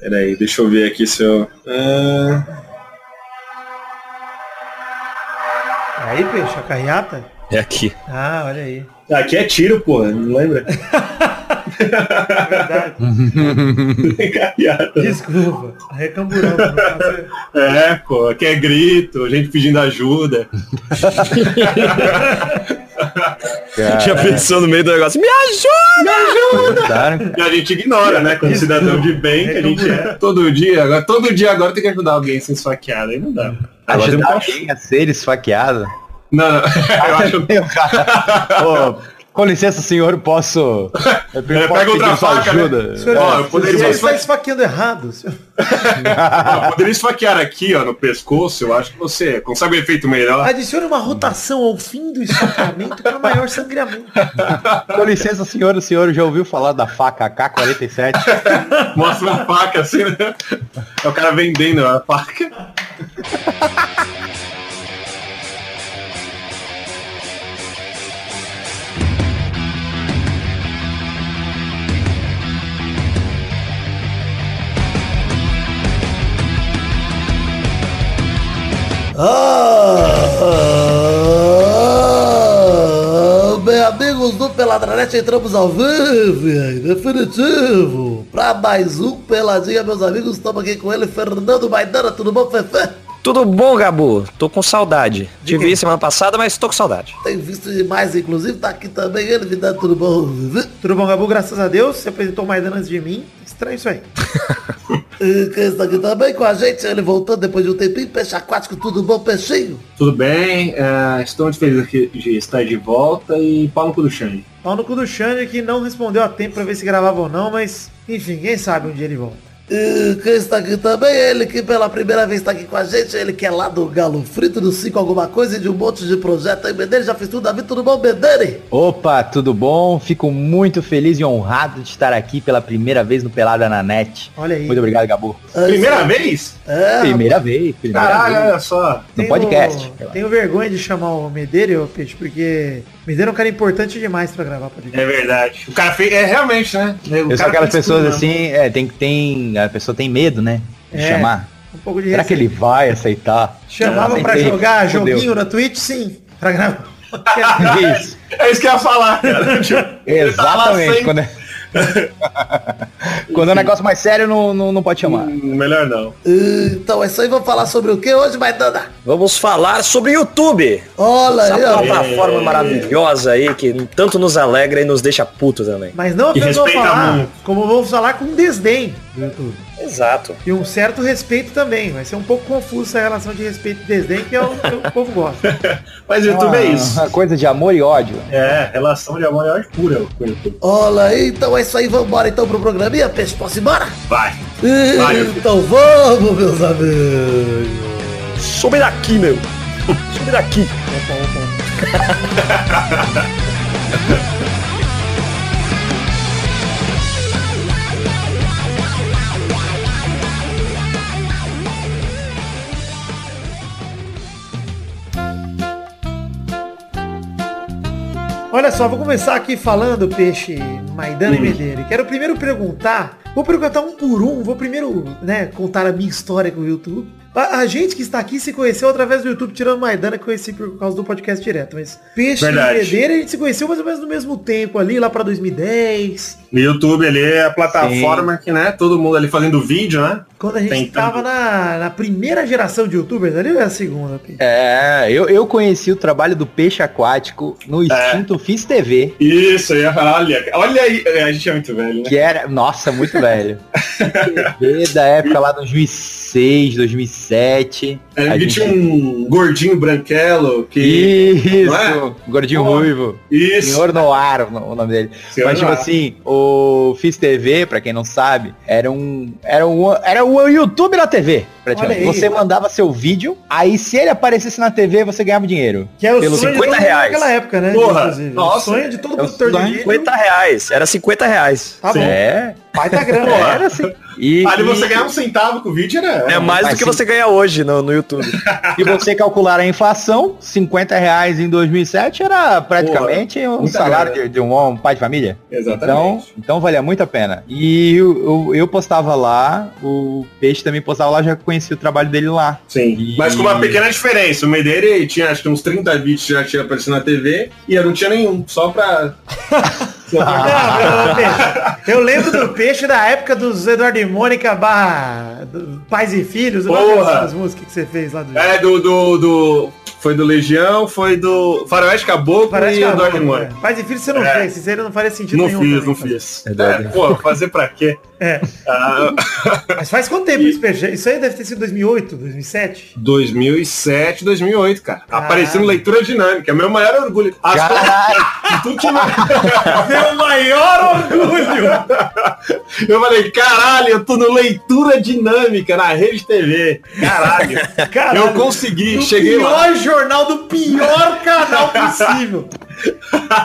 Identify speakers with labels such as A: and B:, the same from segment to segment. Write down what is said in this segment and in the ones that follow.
A: Peraí, deixa eu ver aqui se eu. Ah,
B: Aí, peixe, a carreata?
C: É aqui.
B: Ah, olha aí.
A: aqui é tiro, porra, não lembra?
B: É verdade.
A: Carreata.
B: Desculpa. Recamburão.
A: É, pô, aqui é grito, gente pedindo ajuda.
C: Já pensou no meio do negócio, me ajuda!
A: E a gente ignora, né? Como cidadão de bem que a gente é. Todo dia, agora, todo dia agora tem que ajudar alguém a ser esfaqueado, aí não dá. Agora um
D: Ajudar alguém a ser esfaqueado.
A: Não, não, eu acho
D: cara. com licença, senhor, eu posso. Eu
A: pega
D: posso
A: outra
D: pedir sua
A: faca, né?
D: ajuda.
B: Senhor,
A: Ó, eu poderia
B: você
A: esfa-
B: está esfaqueando errado. senhor.
A: Ah, poderia esfaquear aqui, ó, no pescoço, eu acho que você consegue um efeito melhor.
B: Adicione uma rotação ao fim do esfaqueamento para maior sangramento.
D: Com licença, senhor, o senhor já ouviu falar da faca AK-47?
A: Mostra uma faca assim, né? É o cara vendendo a faca.
E: Ah, bem, amigos do Peladranete, entramos ao vivo, e aí, definitivo. Pra mais um Peladinha, meus amigos, estamos aqui com ele, Fernando Maidana, tudo bom, Fefe?
C: Tudo bom, Gabu? Tô com saudade. Te vi semana passada, mas tô com saudade.
E: Tem visto demais, inclusive, tá aqui também ele, Vidano, tudo bom?
B: Tudo bom, Gabu? Graças a Deus. Você apresentou Maidana antes de mim. Estranho isso aí.
E: E quem está aqui também com a gente, ele voltando depois de um tempinho, peixe aquático, tudo bom, peixinho?
A: Tudo bem, é, estou muito feliz aqui de estar de volta e pau no cu do Xande.
B: Pau no cu do Xande que não respondeu a tempo pra ver se gravava ou não, mas enfim, quem sabe um dia ele volta.
E: E quem está aqui também, ele que pela primeira vez está aqui com a gente, ele que é lá do Galo Frito, do 5 alguma coisa e de um monte de projeto aí, Bedere, já fez tudo, Davi, tudo bom, Bedere?
D: Opa, tudo bom? Fico muito feliz e honrado de estar aqui pela primeira vez no Pelada na Net.
B: Olha aí.
D: Muito obrigado, Gabu.
A: Primeira vez?
E: É,
D: Primeira vez, primeira
A: Caralho,
D: vez.
A: olha só.
D: No
B: Tenho-
D: podcast.
B: Tenho vergonha de chamar o Medeiro, ô, Peixe, porque Medeiro é um cara importante demais pra gravar podcast.
A: É verdade. O cara fez. É realmente, né? O
D: Eu sou
A: cara
D: aquelas
A: fez
D: pessoas
A: tudo,
D: assim, é, tem que tem. A pessoa tem medo, né? De
B: É,
D: chamar.
B: Um pouco de
D: Será que ele vai aceitar?
B: Chamava
D: Não,
B: pra jogar
D: Fudeu.
B: joguinho na Twitch? Sim. Pra gravar.
D: Isso.
A: É isso que eu ia falar, cara. Tá
D: Exatamente.
A: sem-
D: Quando é... quando é um negócio mais sério, não, não, não pode chamar.
A: Hum, Melhor não.
E: Então é isso aí, vamos falar sobre o que hoje, Maidana?
C: Vamos falar sobre o YouTube.
E: Olha
C: Essa
E: aí,
C: plataforma maravilhosa aí que tanto nos alegra e nos deixa puto também.
B: Mas não apenas vou falar,
A: muito.
B: como vou falar com desdém do YouTube.
C: Exato.
B: E um certo respeito também. Vai ser um pouco confuso essa relação de respeito e desdém que é o que o povo gosta.
A: Mas o YouTube é isso.
D: Uma coisa de amor e ódio.
A: É, relação de amor é ódio pura com o YouTube.
E: Olha aí, então é isso aí, vamos embora então pro programinha, peixe, posso ir embora?
A: Vai. Vai,
E: Então vamos, meus amigos.
C: Sobe daqui, meu. Sobe daqui.
B: Olha só, vou começar aqui falando, Peixe, Maidana e
A: Hum.
B: Medeira. E Quero primeiro perguntar, vou perguntar um por um, vou primeiro, né, contar a minha história com o YouTube. A, a gente que está aqui se conheceu através do YouTube, tirando Maidana, que conheci por causa do podcast direto. Mas Peixe
A: Verdade.
B: e Medeira, a gente se conheceu mais ou menos no mesmo tempo ali, lá pra 2010.
A: No YouTube ali é a plataforma que, né, todo mundo ali fazendo vídeo, né?
B: Quando a gente
A: Tentando.
B: tava na, na primeira geração de youtubers ali ou é a segunda, Peixe?
D: É, eu, eu conheci o trabalho do peixe aquático no extinto Fiz TV,
A: Isso, aí, olha, olha aí. É, A gente é muito velho, né?
D: que era, nossa, muito velho. TV da época lá 2006, 2007.
A: É,
D: A gente-
A: tinha um gordinho branquelo que.
D: Isso,
A: é?
D: gordinho
A: Pô,
D: ruivo.
A: Isso.
D: Senhor Noir, o nome dele.
A: Senhor
D: Mas tipo
A: Noir.
D: assim, o Fiz TV, pra quem não sabe, era um. Era um. Era o YouTube na TV. praticamente. Você mandava seu vídeo, aí se ele aparecesse na TV, você ganhava dinheiro.
B: Que era o
D: Pelo
B: sonho
C: 50
B: de todo mundo
C: reais.
B: naquela época, né?
A: Porra,
B: inclusive.
A: nossa,
B: o sonho de todo
D: é
B: produtor de vídeo.
C: 50 reais. Era 50 reais.
B: Tá bom.
D: É.
B: Baita grana.
A: Pô,
B: Era assim.
D: E,
A: Ali você
D: e-
A: ganhar um centavo com o vídeo era.
C: É mais do que
D: sim.
C: você ganha hoje no, no YouTube.
D: Se você calcular a inflação, 50 reais em 2007 era praticamente um
A: muita
D: salário
A: grana.
D: de, de um, um pai de família. Então,
A: Exatamente.
D: então valia muito a pena. E eu, eu, eu postava lá, o Peixe também postava lá, já conheci o trabalho dele lá.
A: Sim.
D: E-
A: Mas com uma pequena diferença. O Medeira tinha acho que uns 30 vídeos que já tinha aparecido na TV e eu não tinha nenhum. Só pra.
B: Não, peixe. Eu lembro do peixe da época dos Eduardo e Mônica barra Pais e Filhos. Eu
A: Porra.
B: gosto dessas músicas que você fez lá do
A: É, do, do, do- Foi do Legião, foi do Faroeste Caboclo
B: Parece
A: e
B: que
A: Eduardo
B: é,
A: Mônica.
B: Pais e Filhos você não
A: É.
B: fez. Sincero, não faria sentido
A: Não
B: nenhum.
A: fiz,
B: também
A: não
B: fazer.
A: fiz.
D: Eduardo.
A: É, pô, fazer pra quê?
B: É.
A: Ah,
B: Mas faz quanto tempo isso, peixe? Isso aí deve ter sido 2008, 2007?
A: 2007, 2008, cara.
B: Caralho.
A: Aparecendo leitura dinâmica. É meu maior orgulho. As
D: Caralho!
A: que não-
B: Meu maior orgulho!
A: Eu falei, caralho, eu tô no leitura dinâmica na Rede TV. Caralho.
B: Caralho.
A: Eu consegui,
B: No
A: cheguei lá.
B: Jornal do pior canal possível.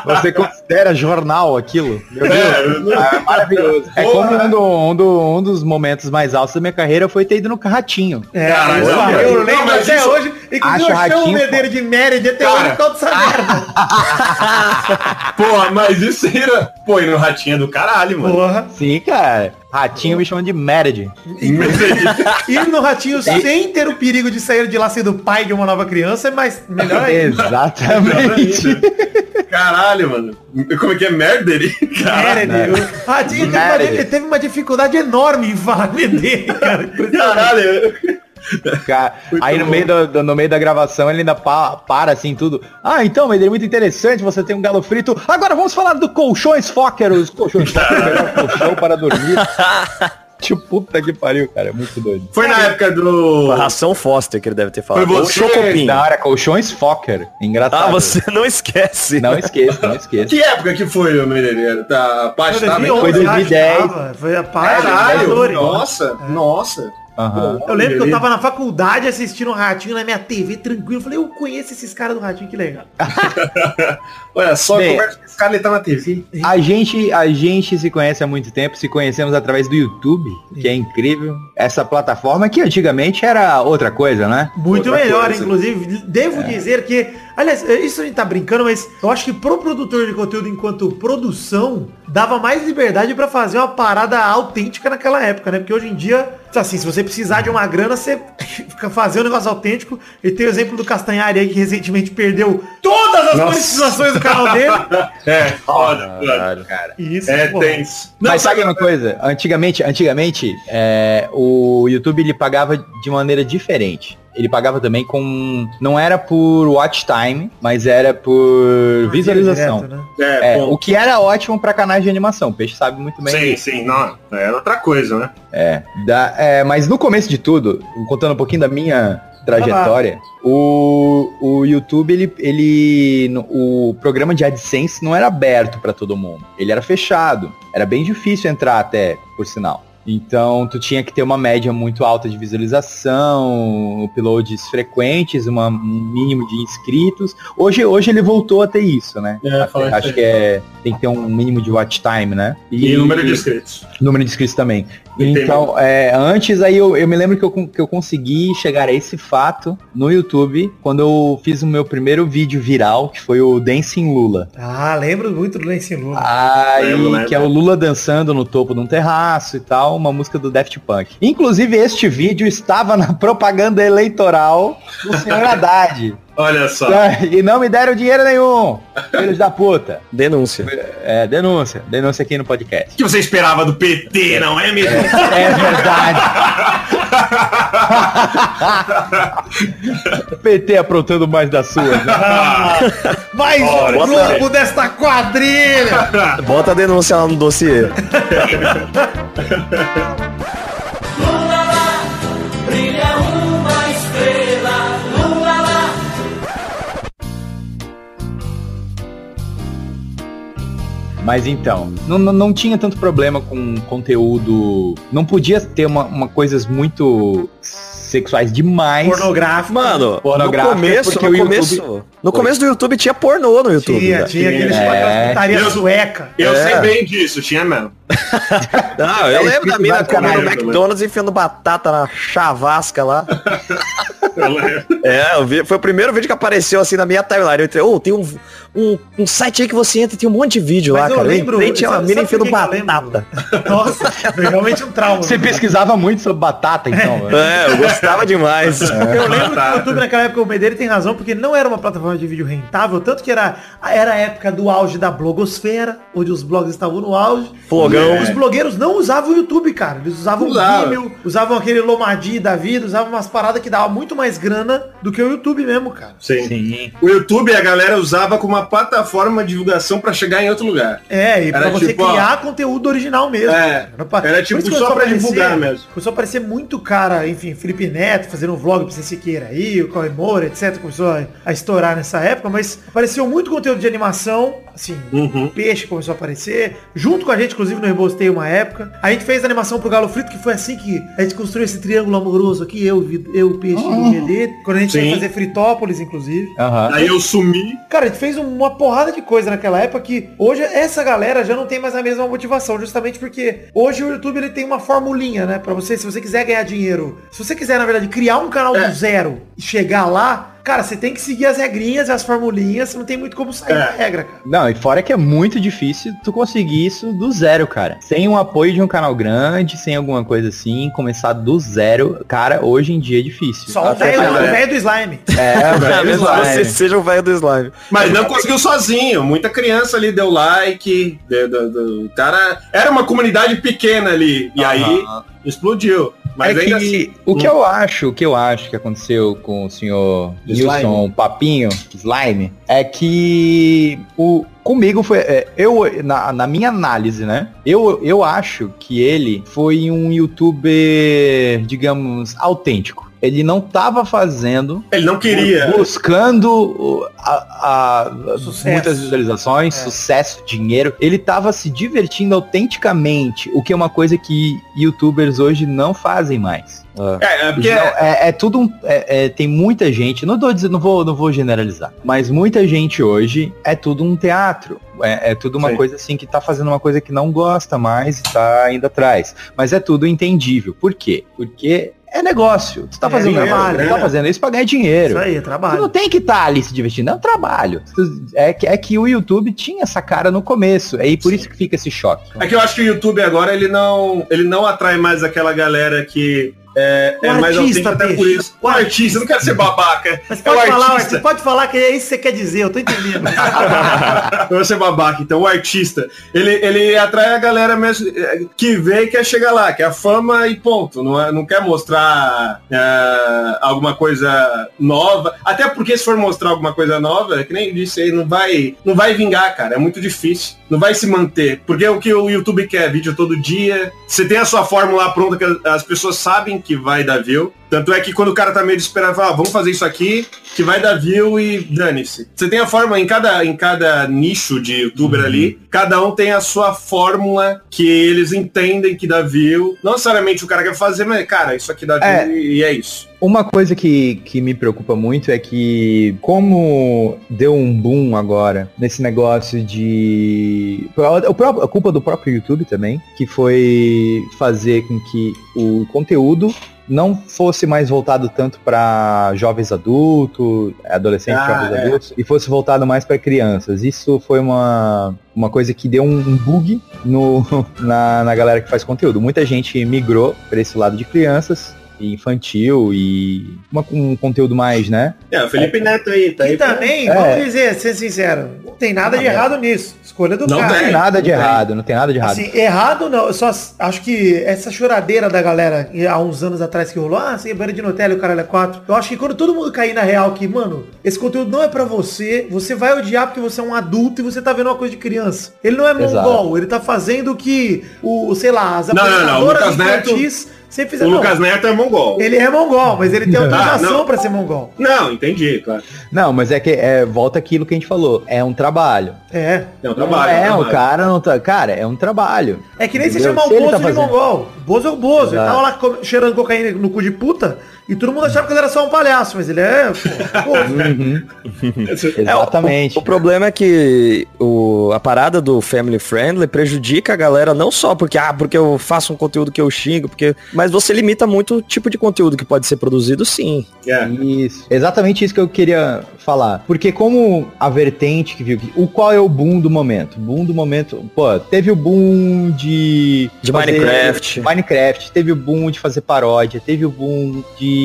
D: Você considera jornal aquilo? Meu
A: É,
D: Deus, é maravilhoso. É como um, do- um do- um dos momentos mais altos da minha carreira foi ter ido no Ratinho.
B: É,
A: Caralho,
B: eu,
A: não,
B: eu lembro até
A: isso-
B: hoje. Inclusive
D: Acho
B: eu chamo o Medeiro de Mérida até
A: Cara.
B: hoje por causa dessa merda.
A: Porra, mas isso era. Pô, e no ratinho é do caralho, mano.
B: Porra.
D: Sim, cara. Ratinho me chama de Meredith.
B: Ir no Ratinho sem ter o perigo de sair de lá sendo pai de uma nova criança é mais melhor ainda.
D: Exatamente.
A: Caralho, mano. Como é que é merda ele? Caralho.
B: Meredith. O Ratinho teve uma, ele teve uma dificuldade enorme em falar cara.
A: Caralho.
D: Cara,
A: Muito
D: aí no
A: bom.
D: meio, do, do- no meio da gravação ele ainda pa- para assim tudo. Ah, então, mas é muito interessante, você tem um galo frito. Agora vamos falar do colchões Fokker, os colchões Fokker, melhor colchão para dormir. Tipo, puta que pariu, cara, é muito doido.
A: Foi na época do.
C: Ração Foster que ele deve ter falado.
A: Foi você-
C: Chocopinho.
D: Da hora, colchões Fokker. Engraçado.
C: Ah, você não esquece.
D: Não esqueça, não esqueça.
A: Que época que foi, o Meneiro? Tá, a parte tá bem.
B: 2011,
D: Foi 2010.
B: eu achava. Foi a parte
A: Caralho, nossa, nossa.
D: Aham.
B: Eu lembro que eu tava na faculdade assistindo um ratinho na minha TV tranquilo. Eu falei, eu conheço esses caras do ratinho, que legal.
A: Olha só,
D: Bem,
A: conversa com esse cara, ele tá na TV.
D: A gente, a gente se conhece há muito tempo, se conhecemos através do YouTube, que é incrível. Essa plataforma que antigamente era outra coisa, né?
B: Muito
A: Outra
B: melhor,
A: coisa.
B: inclusive. Devo dizer que, aliás, isso a gente tá brincando, mas eu acho que pro produtor de conteúdo enquanto produção, dava mais liberdade pra fazer uma parada autêntica naquela época, né? Porque hoje em dia, assim, se você precisar de uma grana, você fica fazendo um negócio autêntico. E tem o exemplo do Castanhari aí, que recentemente perdeu todas as
A: Nossa.
B: monetizações do canal dele.
A: É, foda, foda.
C: Caralho.
D: Cara.
B: Isso,
A: É
B: pô,
A: tenso. Não,
D: Mas sabe uma coisa? Antigamente, antigamente, é, o YouTube ele pagava de maneira diferente. Ele pagava também com. Não era por watch time, mas era por visualização.
B: direto, né?
A: É,
D: É, o que era ótimo pra canais de animação. O Peixe sabe muito bem.
A: Sim, sim, não. Era outra coisa, né?
D: É, da- é, mas no começo de tudo, contando um pouquinho da minha trajetória, o, o YouTube, ele, ele. no- O programa de AdSense não era aberto pra todo mundo. Ele era fechado. Era bem difícil entrar até, por sinal. Então, tu tinha que ter uma média muito alta de visualização, uploads frequentes, uma- um mínimo de inscritos. Hoje, hoje ele voltou a ter isso, né?
A: É,
D: Acho que é, tem que ter um mínimo de watch time, né?
A: E, número de inscritos.
D: Número de inscritos também.
A: Entendi.
D: Então, é, antes aí eu, eu me lembro que eu, que eu consegui chegar a esse fato no YouTube quando eu fiz o meu primeiro vídeo viral, que foi o Dancing Lula.
B: Ah, lembro muito do
D: Ah,
B: Lula.
D: Aí,
A: Lembro, lembro.
D: que é o Lula dançando no topo de um terraço e tal, uma música do Daft Punk. Inclusive, este vídeo estava na propaganda eleitoral do senhor Haddad.
A: Olha só.
D: e não me deram dinheiro nenhum, filhos da puta.
C: Denúncia.
D: É, denúncia, denúncia aqui no podcast.
A: O que você esperava do PT, não é mesmo?
D: É verdade. PT aprontando mais das suas, né?
B: Mais um
A: Ora,
B: grupo desta quadrilha!
C: Bota a denúncia lá no dossiê.
D: Mas então, não, não, não tinha tanto problema com conteúdo. Não podia ter uma, uma coisas muito sexuais demais.
B: Pornográfico.
C: Mano,
D: Pornográfica,
C: no começo,
D: porque
C: no
D: o YouTube-
C: começo, no começo do YouTube tinha pornô no YouTube.
B: Tinha,
C: velho.
B: tinha aqueles
D: É.
B: aquelas putaria
A: Eu-
B: sueca.
A: Eu
C: É.
A: sei bem disso, tinha mesmo.
C: Não, eu
D: É
C: lembro da mina comendo McDonald's e enfiando batata na chavasca lá.
A: Eu lembro.
C: É, eu vi, foi o primeiro vídeo que apareceu assim na minha timeline. Eu entrei, ô, tem um, um, um site aí que você entra e tem um monte de vídeo
B: Mas
C: lá,
B: eu
C: cara.
B: lembro-
C: entrei, tinha uma mina enfiando
B: eu
C: batata.
B: Nossa, foi realmente um trauma.
D: Você pesquisava muito sobre batata, então. velho.
C: É, eu gostava demais.
B: Eu lembro que o YouTube naquela época, o Medeiro tem razão, porque não era uma plataforma de vídeo rentável, tanto que era, era a época do auge da blogosfera, onde os blogs estavam no auge.
C: Flogão.
B: Os blogueiros não usavam o YouTube, cara. Eles usavam o
A: Usava.
B: Vimeo, usavam aquele Lomadi da vida, usavam umas paradas que davam muito mais grana do que o YouTube mesmo, cara.
A: Sim.
D: Sim.
A: O YouTube a galera usava como uma plataforma de divulgação pra chegar em outro lugar.
B: É, e pra
A: Era
B: você
A: tipo, ó,
B: criar conteúdo original mesmo.
A: É,
B: pra-
A: era tipo só pra
B: aparecer-
A: divulgar mesmo.
B: Começou a aparecer muito cara, enfim, Felipe Neto fazendo um vlog pra você Siqueira aí, o Cauê Moura, etc. Começou a, a estourar nessa época, mas apareceu muito conteúdo de animação, assim,
A: Uhum.
B: Peixe começou a aparecer, junto com a gente, inclusive, no Rebostei uma época. A gente fez a animação pro Galo Frito, que foi assim que a gente construiu esse triângulo amoroso aqui, eu, Vi- eu o Peixe e o GD, quando a gente
A: Sim.
B: ia fazer Fritópolis, inclusive.
D: Aham.
A: Aí eu sumi.
B: Cara, a gente fez uma porrada de coisa naquela época que hoje essa galera já não tem mais a mesma motivação, justamente porque hoje o YouTube ele tem uma formulinha, né, Pra você, se você quiser ganhar dinheiro, se você quiser na verdade criar um canal
A: É.
B: do zero e chegar lá, cara, você tem que seguir as regrinhas, as formulinhas, não tem muito como sair
A: É.
B: da regra, cara.
D: Não, e fora que é muito difícil tu conseguir isso do zero, cara. Sem o apoio de um canal grande, sem alguma coisa assim, começar do zero, cara, hoje em dia é difícil.
B: Só o
A: Até
B: velho
A: mais,
B: o
A: é.
B: velho do slime.
D: É, velho,
C: Mesmo
D: slime.
C: você seja o velho do slime.
A: Mas não conseguiu sozinho. Muita criança ali deu like. deu- deu- deu- O cara. Era uma comunidade pequena ali. E aí explodiu. Mas
D: é
A: ainda
D: que
A: assim.
D: o que eu acho, o que eu acho que aconteceu com o senhor
A: Slime.
D: Nilson Papinho Slime é que o comigo foi é, eu na, na minha análise, né? Eu, eu acho que ele foi um youtuber, digamos, autêntico. Ele não tava fazendo
A: Ele não queria.
D: buscando o- a, a- muitas visualizações,
B: É.
D: sucesso, dinheiro. Ele tava se divertindo autenticamente, o que é uma coisa que youtubers hoje não fazem mais.
A: É, é porque.
D: Não, é, é tudo um, é- é- tem muita gente, não tô dizendo, não vou, não vou generalizar, mas muita gente hoje é tudo um teatro. É, é tudo uma
A: Sim.
D: coisa assim que tá fazendo uma coisa que não gosta mais e tá indo atrás. Mas é tudo entendível. Por quê? Porque é negócio. Tu tá
B: É
D: fazendo
B: dinheiro,
D: trabalho, tu tá
A: né?
D: fazendo isso pra ganhar dinheiro.
B: Isso aí, é
D: Tu
B: trabalho.
D: não tem que estar ali se divertindo, é um trabalho. Tu- É que, é que o YouTube tinha essa cara no começo, é aí por isso que fica esse choque.
A: É que eu acho que o YouTube agora ele não, ele não atrai mais aquela galera que é, é mais
B: artista,
A: até por isso. O artista, eu não quero ser babaca.
B: Mas
A: É
B: pode falar,
A: artista.
B: pode falar que é isso que você quer dizer, eu tô entendendo.
A: Eu vou ser babaca. Então o artista, ele, ele atrai a galera mesmo é, que vê e quer chegar lá, que é a fama e ponto. Não, é- não quer mostrar é, alguma coisa nova. Até porque se for mostrar alguma coisa nova, é que nem disse aí, não vai, não vai vingar, cara. É muito difícil. Não vai se manter. Porque o que o YouTube quer, vídeo todo dia. Você tem a sua fórmula pronta que as pessoas sabem que vai dar view. Tanto é que quando o cara tá meio desesperado, fala, ah, vamos fazer isso aqui, que vai dar view e dane-se. Você tem a fórmula em cada, em cada nicho de youtuber ali, cada um tem a sua fórmula que eles entendem que dá view. Não necessariamente o cara quer fazer, mas, cara, isso aqui dá view
D: É.
A: e, e é isso.
D: Uma coisa que, que me preocupa muito é que, como deu um boom agora nesse negócio de. O próprio, a culpa do próprio YouTube também, que foi fazer com que o conteúdo não fosse mais voltado tanto para jovens adultos, adolescentes,
A: Ah,
D: jovens
A: é.
D: adultos, e fosse voltado mais para crianças. Isso foi uma, uma coisa que deu um, bug no, na, na galera que faz conteúdo. Muita gente migrou para esse lado de crianças, infantil e uma- um conteúdo mais, né?
A: É, o Felipe Neto aí, tá aí.
B: E também,
D: É.
B: vamos dizer, ser sincero, não tem nada de
D: Não,
B: errado nisso. Escolha do
A: Não
B: cara.
D: Não tem
A: É,
D: nada de
A: não tem.
D: errado, não tem nada de errado.
B: Assim, errado não, eu só acho que essa choradeira da galera há uns anos atrás que rolou, ah, sem banho de Nutella e o caralho é 4. Eu acho que quando todo mundo cair na real que, mano, esse conteúdo não é pra você, você vai odiar porque você é um adulto e você tá vendo uma coisa de criança. Ele não é
D: Exato.
B: mongol, ele tá fazendo o que o, sei lá, as
A: Não, não, não, o
B: Sempre
A: O
B: fizeram.
A: Lucas Neto é mongol.
B: Ele é mongol, mas ele tem autorização
A: não.
B: pra ser mongol.
A: Não, entendi, claro.
D: Não, mas é que é, volta aquilo que a gente falou. É um trabalho.
B: É.
A: É um
D: Não
A: trabalho.
D: é,
A: um
D: o cara não tá. Cara, é um trabalho.
B: É que nem você
D: Entendeu?
B: chamar o
D: Se ele
B: Bozo
D: tá
B: de
D: fazendo-
B: mongol. O Bozo é o Bozo. Ele tava lá cheirando cocaína no cu de puta e todo mundo achava que ele era só um palhaço, mas ele é. Pô.
D: Uhum,
C: É,
D: exatamente.
C: O, o problema é que o, a parada do family friendly prejudica a galera não só porque, ah, porque eu faço um conteúdo que eu xingo, porque. Mas você limita muito o tipo de conteúdo que pode ser produzido, sim.
A: É.
D: Isso. Exatamente isso que eu queria falar. Porque como a vertente que viu que. O qual é o boom do momento? Boom do momento. Pô, teve o boom de.
C: De Minecraft.
D: Minecraft. Teve o boom de fazer paródia. Teve o boom de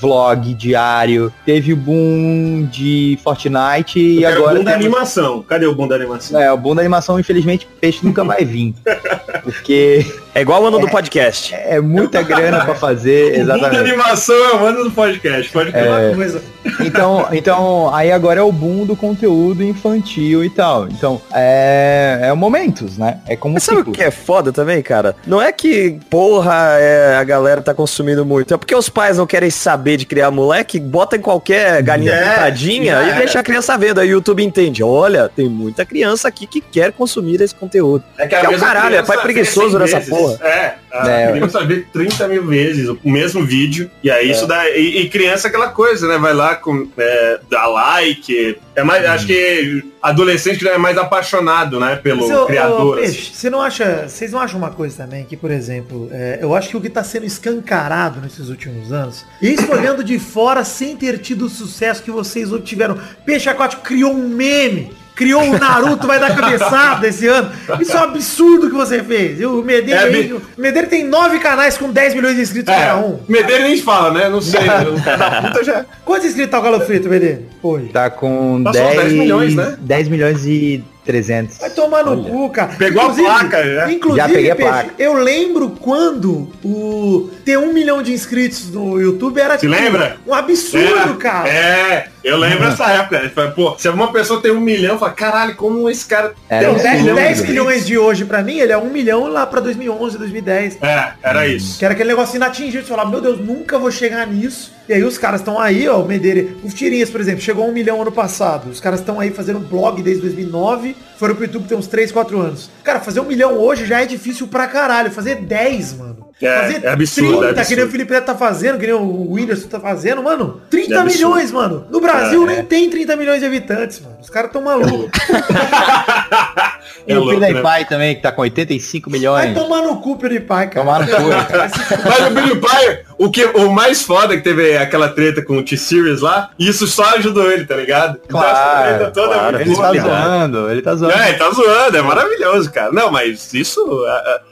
D: vlog diário. Teve o boom de Fortnite. E agora.
A: o boom da animação. Cadê o boom da animação?
D: É, o boom da animação, infelizmente, peixe nunca vai vir. Porque
C: É igual o ano do podcast.
D: é muita grana pra fazer, exatamente.
A: animação é o ano do podcast. Pode
B: É
A: crer.
B: uma coisa.
D: Então, então, aí agora é o boom do conteúdo infantil e tal. Então, é, é momentos, né? É como
C: Mas sabe o que é foda também, cara? Não é que, porra, é, a galera tá consumindo muito. É porque os pais não querem saber de criar moleque, bota em qualquer galinha
A: É,
C: pintadinha e deixa a criança vendo. Aí o YouTube entende. Olha, tem muita criança aqui que quer consumir esse conteúdo.
A: É
C: Que é o caralho, é pai preguiçoso
A: 100
C: nessa
A: vezes.
C: Porra.
A: É, a
D: É.
A: criança vê 30 mil vezes o mesmo vídeo. E aí isso dá. E, e criança é aquela coisa, né? Vai lá com. É, dá like. É mais, Acho que adolescente é mais apaixonado, né? Pelo
B: ô,
A: criador. assim.
B: Peixe, você não acha, vocês não acham uma coisa também que, por exemplo, é, eu acho que o que está sendo escancarado nesses últimos anos, isso olhando de fora sem ter tido o sucesso que vocês obtiveram, Peixe Aquático criou um meme. Criou o Naruto, vai dar cabeçada esse ano. Isso é um absurdo que você fez. E o Medeiro,
A: É,
B: o Medeiro tem nove canais com 10 milhões de inscritos
A: É,
B: cada um.
A: Medeiro nem fala, né? Não sei. puta já.
B: Quantos inscritos tá o Galo Frito, Medeiro? Hoje.
D: Tá com
A: Passou
D: 10,
A: 10 milhões, né?
D: 10 milhões e 300.
B: Vai tomar no cu, cara.
A: Pegou a placa, já.
B: Inclusive,
D: Já peguei a
B: Peixe,
D: placa.
B: eu lembro quando o ter um milhão de inscritos no YouTube era
A: Se lembra?
B: um absurdo,
A: Era-
B: cara.
A: É, eu lembro dessa época. Ele fala, Pô, se uma pessoa tem um milhão, fala, caralho, como esse cara
D: Era
A: tem
D: um
A: um
B: 10,
A: milhão
B: 10
A: de
B: milhões de hoje pra mim, ele é um milhão lá pra 2011, 2010.
A: É, era isso.
B: Que era aquele negócio inatingível. Você falava, meu Deus, nunca vou chegar nisso. E aí os caras estão aí, ó, o Medeira. O Tirinhas, por exemplo, chegou a um milhão ano passado. Os caras estão aí fazendo blog desde 2009. Foram pro YouTube tem uns 3, 4 anos. Cara, fazer um milhão hoje já é difícil pra caralho. Fazer 10, mano.
A: É,
B: fazer
A: é absurdo,
B: 30,
A: é
B: que nem
A: absurdo.
B: o Felipe Neto tá fazendo, que nem o Whindersson tá fazendo, mano. 30
A: É absurdo.
B: milhões, mano. No Brasil
A: É,
B: nem
A: é.
B: tem 30 milhões de habitantes, mano. Os caras tão malucos.
D: E
A: É
D: o
A: louco, né?
D: PewDiePie também, que tá com 85
B: Vai
D: milhões.
B: tomar no cu, PewDiePie, cara.
D: Tomar no cu.
A: Mas o Billy Pie, o, que, o mais foda é que teve aquela treta com o T-Series lá, e isso só ajudou ele, tá ligado? Então,
D: Claro,
A: treta toda é
C: claro.
D: Ele tá
A: boa,
D: zoando, ele tá zoando.
A: É, ele tá zoando, é maravilhoso, cara. Não, mas isso,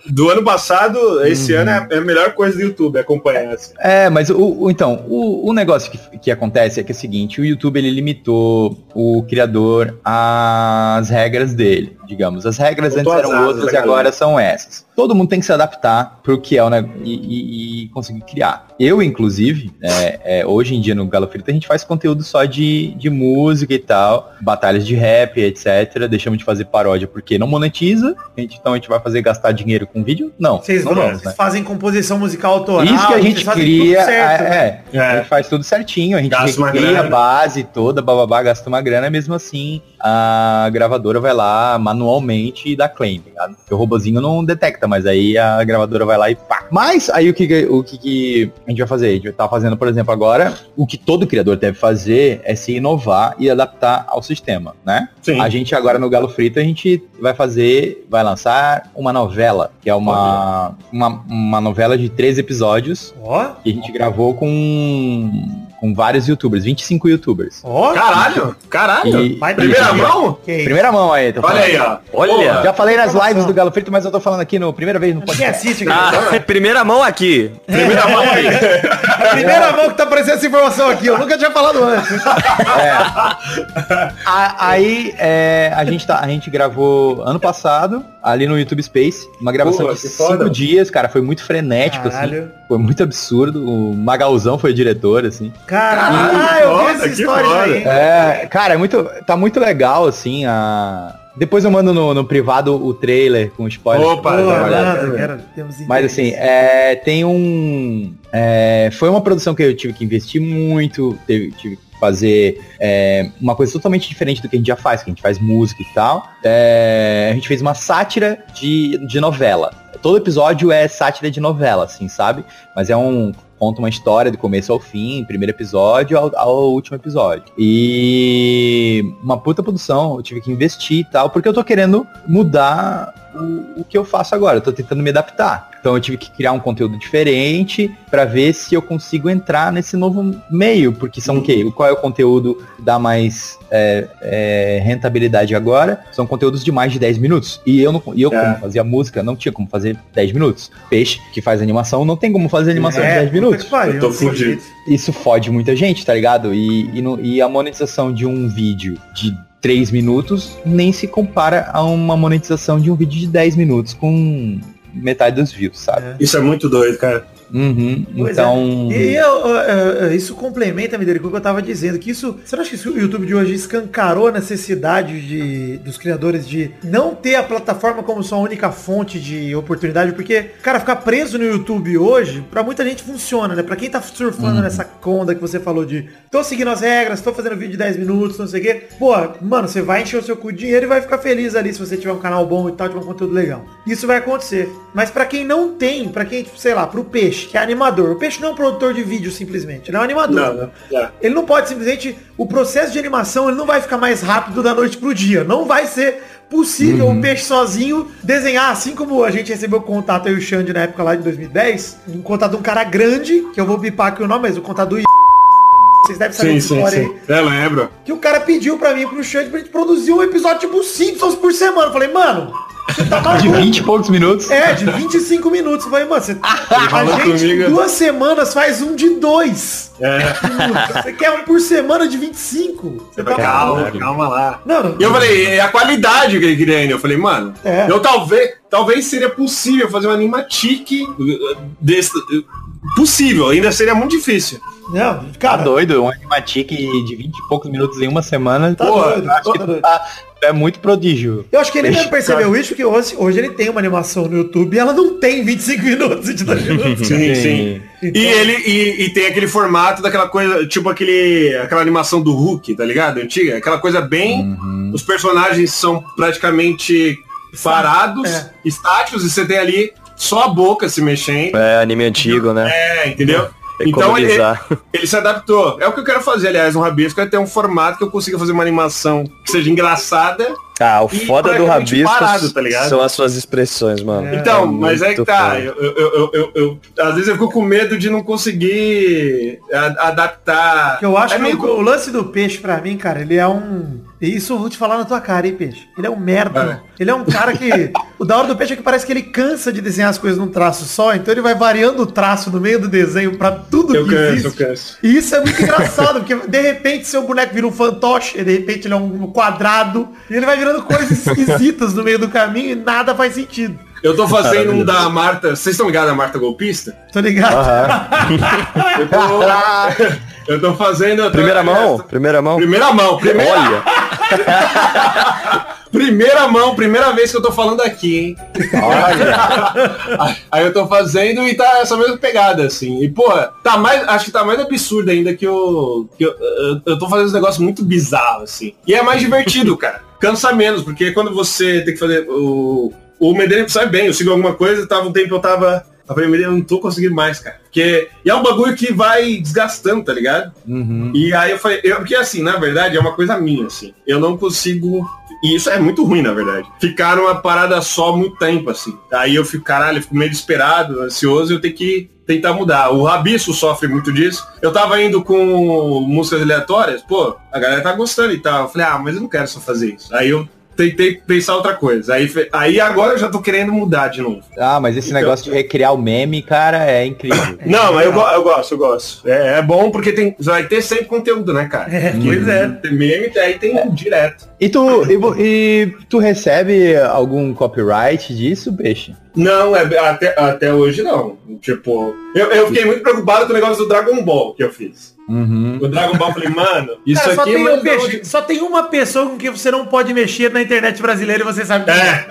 A: do ano passado, esse ano é, é a melhor coisa do YouTube, acompanhar. Assim.
D: É, mas o, o- então, o, o negócio que, que acontece é que é o seguinte, o YouTube ele limitou o criador às regras dele, digamos. As regras antes eram
A: asas
D: outras e agora são essas. Todo mundo tem que se adaptar pro que é o negócio e, e- e conseguir criar. Eu, inclusive, é, é, hoje em dia no Galo Frito a gente faz conteúdo só de, de música e tal, batalhas de rap, etc. Deixamos de fazer paródia porque não monetiza, a gente- então a gente vai fazer gastar dinheiro com vídeo? Não,
B: Vocês
D: não vamos, né?
B: fazem composição musical autoral.
D: Isso que a gente cria,
B: certo, né?
D: é, é, a
A: É.
D: gente faz tudo certinho, a gente
A: Gasta uma
D: cria a base toda, bababá, gasta uma grana, mesmo assim a gravadora vai lá manualmente e dá claim, tá ligado? Porque o robozinho não detecta, mas aí a gravadora vai lá e pá. Mas aí o que, que- o que, que a gente vai fazer? A gente vai estar fazendo, por exemplo, agora, o que todo criador deve fazer é se inovar e adaptar ao sistema, né?
A: Sim.
D: A gente agora no Galo Frito, a gente vai fazer, vai lançar uma novela, que é uma, uma, uma novela de três episódios,
B: Ó,
D: que a gente gravou com, com vários youtubers, 25 youtubers.
B: ó.
A: Caralho, caralho.
D: E-
B: Vai
A: Primeira mão?
B: Que?
D: Primeira mão aí, tô
A: Olha aí, ó.
C: Olha.
D: Já falei nas lives do Galo Frito, mas eu tô falando aqui no primeira vez no podcast.
B: assiste, cara.
C: Ah, primeira mão aqui.
A: Primeira mão aí.
B: A primeira mão que tá aparecendo essa informação aqui, eu nunca tinha falado antes.
D: A- aí é, a, gente tá, a gente gravou ano passado, ali no YouTube Space, uma gravação
A: Pô,
D: de cinco
A: foda.
D: dias, cara, foi muito frenético, assim.
B: Caralho.
D: Foi muito absurdo. O Magalzão foi o diretor, assim.
B: Caralho, ah, eu vi essa história aí.
D: É, cara, é muito, tá muito legal, assim, a... Depois eu mando no, no privado o trailer com spoiler.
A: Opa,
B: Pô, nada, cara, temos
D: Mas assim, é, tem um. é, foi uma produção que eu tive que investir muito, teve- tive que fazer é, uma coisa totalmente diferente do que a gente já faz, que a gente faz música e tal. É, a gente fez uma sátira de, de novela. Todo episódio é sátira de novela, assim, sabe? Mas é um. Conta uma história do começo ao fim, primeiro episódio ao, ao último episódio. E uma puta produção, eu tive que investir e tal, porque eu tô querendo mudar o, o que eu faço agora. Eu tô tentando me adaptar. Então eu tive que criar um conteúdo diferente pra ver se eu consigo entrar nesse novo meio. Porque são o quê? Qual é o conteúdo que dá mais é, é, rentabilidade agora? São conteúdos de mais de 10 minutos. E eu, não, e eu
A: É.
D: como fazia música, não tinha como fazer 10 minutos. Peixe, que faz animação, não tem como fazer animação de 10
B: puta
D: minutos.
B: pariu,
A: Eu tô
B: tem
A: fudido.
D: Isso fode muita gente, tá ligado? E, e, no- e a monetização de um vídeo de 3 minutos nem se compara a uma monetização de um vídeo de 10 minutos com metade dos views, sabe?
A: Isso é muito doido, cara.
D: Uhum.
B: Pois
D: Então.
B: E eu, isso complementa, Mederico, o que eu tava dizendo, que isso. Você não acha que o YouTube de hoje escancarou a necessidade de, dos criadores de não ter a plataforma como sua única fonte de oportunidade? Porque, cara, ficar preso no YouTube hoje, pra muita gente funciona, né? Pra quem tá surfando nessa conda que você falou de tô seguindo as regras, tô fazendo vídeo de 10 minutos, não sei o quê. Pô, mano, você vai encher o seu cu de dinheiro e vai ficar feliz ali se você tiver um canal bom e tal, tiver um conteúdo legal. Isso vai acontecer. Mas pra quem não tem, pra quem, tipo, sei lá, pro peixe, que é animador. O peixe não é um produtor de vídeo simplesmente, ele é um animador.
A: Não, não. É.
B: Ele não pode simplesmente. O processo de animação ele não vai ficar mais rápido da noite pro dia. Não vai ser possível
A: Uhum.
B: o peixe sozinho desenhar, assim como a gente recebeu o contato aí o Xande na época lá de 2010, um contato de um cara grande, que eu vou bipar aqui o nome, mas o contato do vocês devem saber
A: Sim, sim,
B: história
A: sim.
B: aí.
A: É, lembro.
B: Que o cara pediu pra mim pro Xande pra gente produzir um episódio tipo Simpsons por semana. Eu falei, mano, você tá
D: De
B: maluco.
D: 20 e poucos minutos.
B: É, de 25 minutos. Eu falei, mano, você, a
A: falou
B: gente em duas semanas faz um de dois.
A: É.
B: Você quer um por semana de 25? Você tá
A: Calma,
B: maluco?
A: calma lá.
B: Não, não.
A: E eu falei, é a qualidade que ele queria ainda. Eu falei, mano,
B: É.
A: eu talvez, talvez seria possível fazer um animatic desse. Possível, ainda seria muito difícil.
B: Não,
D: Tá
B: cara,
D: doido, um animatic de 20 e poucos minutos em uma semana.
B: Tá
D: Porra,
B: doido,
D: acho que
B: tá doido.
D: tá- é muito prodígio.
B: eu acho que ele mesmo
D: Deixa-
B: percebeu isso, porque hoje, hoje ele tem uma animação no YouTube e ela não tem 25 minutos, 22 minutos.
A: Sim, sim.
B: Então-
A: E ele e, e tem aquele formato daquela coisa, tipo aquele aquela animação do Hulk, tá ligado? Antiga, aquela coisa bem,
D: Uhum.
A: os personagens são praticamente parados,
B: É.
A: estáticos e você tem ali só a boca se mexendo.
C: É, anime antigo, né?
A: É, entendeu? Então ele, ele se adaptou. É o que eu quero fazer, aliás, um rabisco é ter um formato que eu consiga fazer uma animação que seja engraçada.
C: Ah, o foda do rabisco
A: parado, tá ligado?
C: são as suas expressões, mano.
A: então, mas é que tá. Eu, eu, eu, eu- eu- às vezes eu fico com medo de não conseguir a- adaptar.
B: Eu acho
A: É
B: que
A: meio
B: o, o lance do peixe, pra mim, cara, ele é um. E isso eu vou te falar na tua cara, hein, peixe? Ele é um merda. Ele é um cara que. o da hora do peixe é que parece que ele cansa de desenhar as coisas num traço só, então ele vai variando o traço no meio do desenho pra tudo
A: Eu
B: que
A: canso, eu
B: existe.
A: canso.
B: E isso é muito engraçado, porque de repente seu boneco vira um fantoche, e de repente ele é um quadrado, e ele vai virando coisas esquisitas no meio do caminho e nada faz sentido.
A: Eu tô fazendo um da Marta. Vocês estão ligados à Marta Golpista?
B: Tô ligado?
A: Eu tô, eu tô fazendo. eu tô-
C: Primeira mão? Primeira mão?
A: Primeira mão, primeira,
C: Olha,
A: primeira mão, primeira vez que eu tô falando aqui, hein? Aí eu tô fazendo e tá essa mesma pegada, assim. E, porra, tá mais. Acho que tá mais absurdo ainda que eu. Que eu, eu, eu tô fazendo uns negócios muito bizarros, assim. E é mais divertido, cara. Cansa menos, porque quando você tem que fazer. O, o Medeiros sabe bem, eu sigo alguma coisa, tava um tempo eu tava. Falei, Medeiros, eu não tô conseguindo mais, cara. Porque. E é um bagulho que vai desgastando, tá ligado?
D: Uhum.
A: E aí eu falei, eu, porque assim, na verdade, é uma coisa minha, assim. Eu não consigo. E isso é muito ruim, na verdade. Ficar numa parada só muito tempo, assim. Aí eu fico, caralho, eu fico meio desesperado, ansioso, e eu tenho que tentar mudar. O Rabisco sofre muito disso. Eu tava indo com músicas aleatórias, pô, a galera tá gostando e tal. Eu falei, ah, mas eu não quero só fazer isso. Aí eu tentei pensar outra coisa. Aí, aí agora eu já tô querendo mudar de novo.
D: Ah, mas esse
A: Então-
D: negócio de recriar o meme, cara, é incrível.
A: Não, mas eu, go- eu gosto, eu gosto. É, é bom porque tem, vai ter sempre conteúdo, né, cara?
B: É, pois é.
A: Tem meme, aí tem direto.
D: E tu, e, e tu recebe algum copyright disso, peixe?
A: Não, é, até, até hoje não. Tipo, eu, eu fiquei muito preocupado com o negócio do Dragon Ball que eu fiz.
D: Uhum.
A: O Dragon Ball, eu falei, mano, isso
B: Cara, só,
A: aqui
B: tem um peixe- só tem uma pessoa com quem você não pode mexer na internet brasileira e você sabe quem
A: É.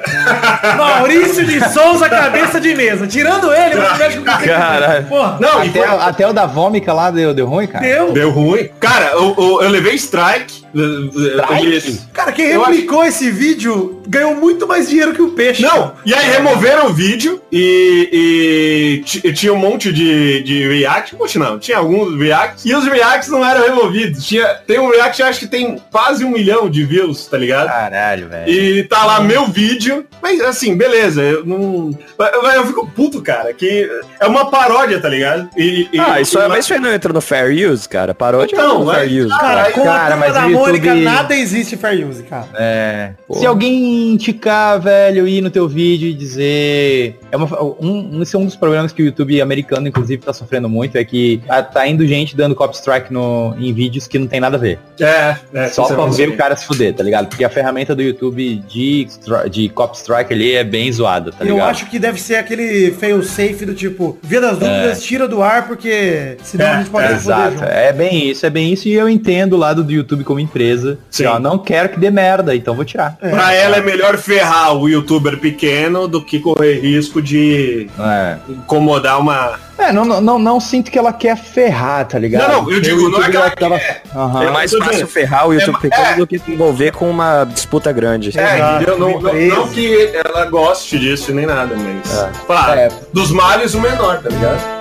B: é. Maurício de Souza, cabeça de mesa. Tirando ele, você mexe com
C: Caralho.
B: Porra,
A: Não,
D: Até,
A: foi,
D: até o da Vômica lá deu, deu ruim, cara?
B: deu.
A: deu ruim. Cara, eu, eu, eu levei strike.
D: Strike?
B: Cara, quem replicou esse vídeo ganhou muito mais dinheiro que o peixe.
A: Não, e aí removeram o vídeo e, e ti- tinha um monte de, de react. Poxa, não, tinha alguns reacts e os reacts não eram removidos. Tinha, tem um react, acho que tem quase um milhão de views, tá ligado?
D: Caralho, velho.
A: E tá lá meu vídeo, mas assim, beleza, eu não. Eu, eu fico puto, cara, que é uma paródia, tá ligado? E, e-
C: Ah, isso é,
A: e-
C: mas isso aí não entra no Fair Use, cara. Paródia
A: Então,
C: não
A: mas-
C: Fair Use.
B: Cara,
A: Cara,
B: com
D: cara,
B: a
D: mas
B: da
D: o
B: Mônica,
D: YouTube-
B: nada existe fair use, cara.
D: É.
C: Pô.
D: Se alguém indicar, velho, ir no teu vídeo e dizer. É uma, um, esse é um dos problemas que o YouTube americano, inclusive, tá sofrendo muito, é que tá, tá indo gente dando copy strike no, em vídeos que não tem nada a ver.
A: É, é,
D: Só pra ver o cara se fuder, tá ligado? Porque a ferramenta do YouTube de, de copy strike ali é bem zoada, tá
B: eu
D: ligado?
B: acho que deve ser aquele fail safe do tipo, via das dúvidas, tira do ar, porque senão
A: É,
B: a gente pode
A: é,
D: Exato,
B: junto.
D: é bem isso, é bem isso, e eu entendo o lado do YouTube como empresa.
A: Sim.
D: Que, ó, não quero que dê merda, então vou tirar.
A: Pra ela é melhor ferrar o youtuber pequeno do que correr risco de
D: É.
A: incomodar uma.
D: É, não, não, não, não sinto que ela quer ferrar, tá ligado?
A: Não, não, eu digo, não é
D: YouTube
A: que ela
D: tava- Aham.
C: É mais fácil
A: dizendo.
C: ferrar o YouTube
A: É,
C: pequeno
A: é.
C: do que se envolver com uma disputa grande.
A: É,
B: Exato,
A: entendeu? Não, não, não que ela goste disso nem nada, mas.
C: É.
A: Pá,
D: É.
A: dos males o menor, tá ligado?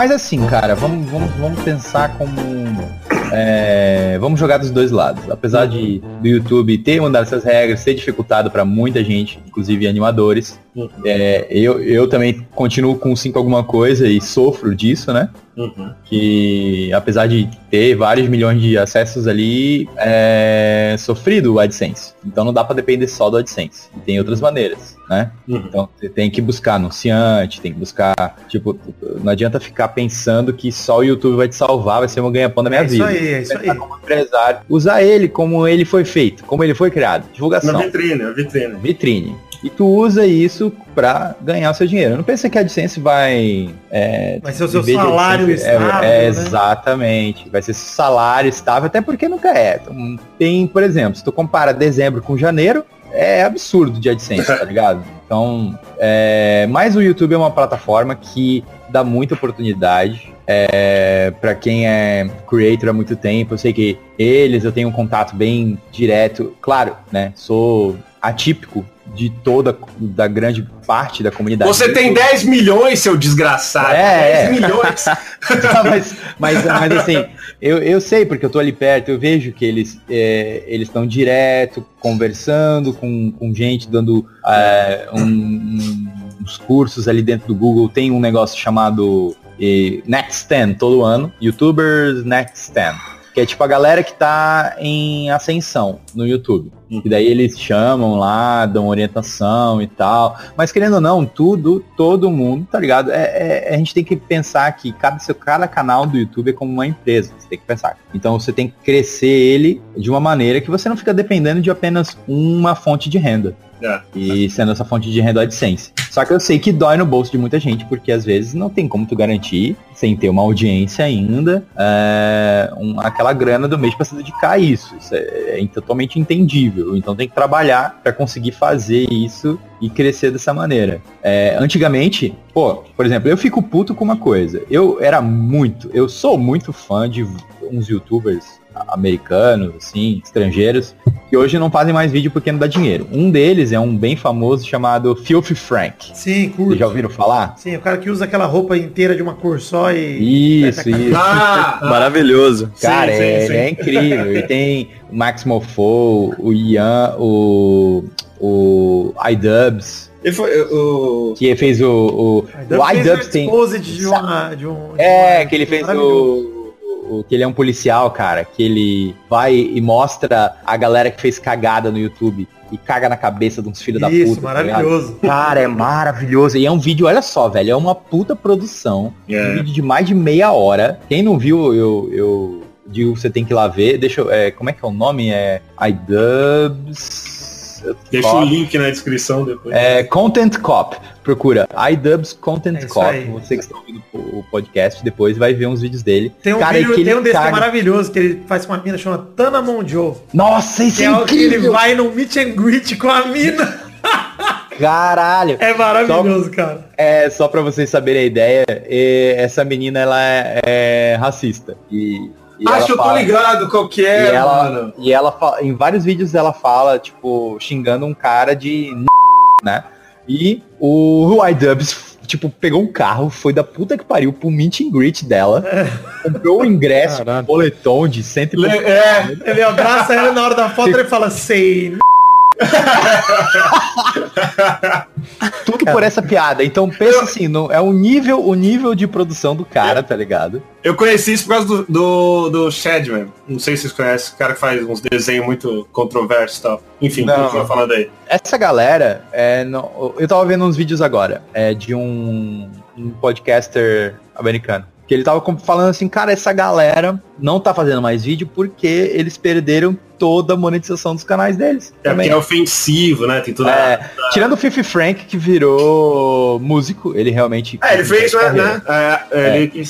D: Mas assim, cara, vamos, vamos, vamos pensar como. é, vamos jogar dos dois lados. Apesar de do YouTube ter mudado essas regras, ser dificultado para muita gente, inclusive animadores, é, eu, eu também continuo com 5 alguma coisa e sofro disso, né?
A: Uhum.
D: que apesar de ter vários milhões de acessos ali, é sofrido o AdSense. Então não dá para depender só do AdSense. E tem outras maneiras, né?
A: Uhum.
D: Então você tem que buscar anunciante, tem que buscar, tipo, não adianta ficar pensando que só o YouTube vai te salvar, vai ser um ganha-pão da minha
B: É
D: vida.
B: aí, é isso aí.
D: como empresário, usar ele como ele foi feito, como ele foi criado. Divulgação
A: Na vitrine, vitrine.
D: vitrine. E tu usa isso pra ganhar o seu dinheiro. Não pensa que a AdSense vai... É,
B: Vai ser o seu salário
D: AdSense. É,
B: estável,
D: é,
B: né?
D: Exatamente. Vai ser salário estável, até porque nunca é. Tem, por exemplo, se tu compara dezembro com janeiro, é absurdo de AdSense, tá ligado? Então, é, mas o YouTube é uma plataforma que dá muita oportunidade é, para quem é creator há muito tempo. Eu sei que eles eu tenho um contato bem direto. Claro, né? Sou atípico de toda da grande parte da comunidade.
A: Você tem 10 milhões, seu desgraçado.
D: É,
A: 10
D: é.
A: milhões.
D: Mas, mas, mas assim, eu, eu sei porque eu tô ali perto, eu vejo que eles é, eles estão direto conversando com, com gente, dando é, um- um- uns cursos ali dentro do Google. Tem um negócio chamado eh, Next 10 todo ano, YouTubers Next 10. Que é tipo a galera que tá em ascensão no YouTube. E daí eles chamam lá, dão orientação e tal. Mas querendo ou não, tudo, todo mundo, tá ligado? É, é- a gente tem que pensar que cada, seu, cada canal do YouTube é como uma empresa. Você tem que pensar. Então você tem que crescer ele de uma maneira que você não fica dependendo de apenas uma fonte de renda.
A: É.
D: E sendo essa fonte de renda AdSense. Só que eu sei que dói no bolso de muita gente, porque às vezes não tem como tu garantir, sem ter uma audiência ainda, é, um- aquela grana do mês para se dedicar a isso. Isso é, é totalmente entendível. Então tem que trabalhar para conseguir fazer isso e crescer dessa maneira. É, antigamente, pô, por exemplo, eu fico puto com uma coisa. Eu era muito, eu sou muito fã de uns youtubers americanos, assim, estrangeiros, que hoje não fazem mais vídeo porque não dá dinheiro. Um deles é um bem famoso chamado Filthy Frank.
B: Sim,
D: Vocês
B: curto.
D: já ouviram falar?
B: Sim, o cara que usa aquela roupa inteira de uma cor só e.
D: Isso, isso.
A: Ah,
C: Maravilhoso.
D: Cara,
A: sim,
D: é,
A: sim,
D: ele é
A: sim.
D: incrível. E tem o Max Mofo, o Ian, o, o iDubbbz,
A: Ele foi o.
D: que fez o... O, o iDubbbz tem...
B: De uma. De um, de
D: É,
B: uma-
D: que ele fez o, o- que ele é um policial, cara, que ele vai e mostra a galera que fez cagada no YouTube e caga na cabeça de uns filhos da puta.
B: Isso,
D: tá ligado?
B: maravilhoso.
D: Cara, é maravilhoso. E é um vídeo, olha só, velho, é uma puta produção. Um
A: É.
D: vídeo de mais de meia hora. Quem não viu, eu, eu digo que você tem que ir lá ver. Deixa eu. É, como é que é o nome? É iDubbbs.
A: Deixa
D: Cop.
A: o link na descrição depois.
D: É Content Cop. Procura iDubbbs Content
B: É
D: Cop.
B: aí.
D: Você que está ouvindo o podcast depois vai ver uns vídeos dele.
B: Tem um
D: Cara,
B: vídeo,
D: que
B: tem um desse que é maravilhoso, que ele faz com uma mina chamada Tana Monjo.
D: Nossa, isso
B: Que
D: é
B: é o que ele
D: incrível!
B: vai num meet and greet com a mina.
D: Caralho!
B: É maravilhoso, cara.
D: É, só pra vocês saberem a ideia, essa menina ela é, é racista. E
A: Acho eu tô
D: fala-
A: ligado qual que
D: E
A: é,
D: ela,
A: mano.
D: e ela fala, em vários vídeos ela fala, tipo, xingando um cara de n***, né? E o iDubbbs, tipo, pegou um carro, foi da puta que pariu pro meet and greet dela, comprou o ingresso,
C: Caralho.
D: um boletom de cento e
A: Le-
D: pouco-
A: É,
B: Ele abraça ela na hora da foto ele fala, sei.
D: Tudo por essa piada. Então pensa assim, no, é o nível, o nível de produção do cara, tá ligado?
A: eu conheci isso por causa do, do, do Shadman. Não sei se vocês conhecem, o cara que faz uns desenhos muito controversos e tal. Enfim, continua falando aí.
D: Essa galera, é, eu tava vendo uns vídeos agora, é, de um, um podcaster americano. Que ele tava falando assim, cara, essa galera não tá fazendo mais vídeo porque eles perderam toda a monetização dos canais deles.
A: É
D: também.
A: porque é ofensivo, né? Tem tudo.
D: É, tirando o Fifi Frank, que virou músico, ele realmente...
A: É, ele fez, né?
D: carreira.
A: né? É, ele.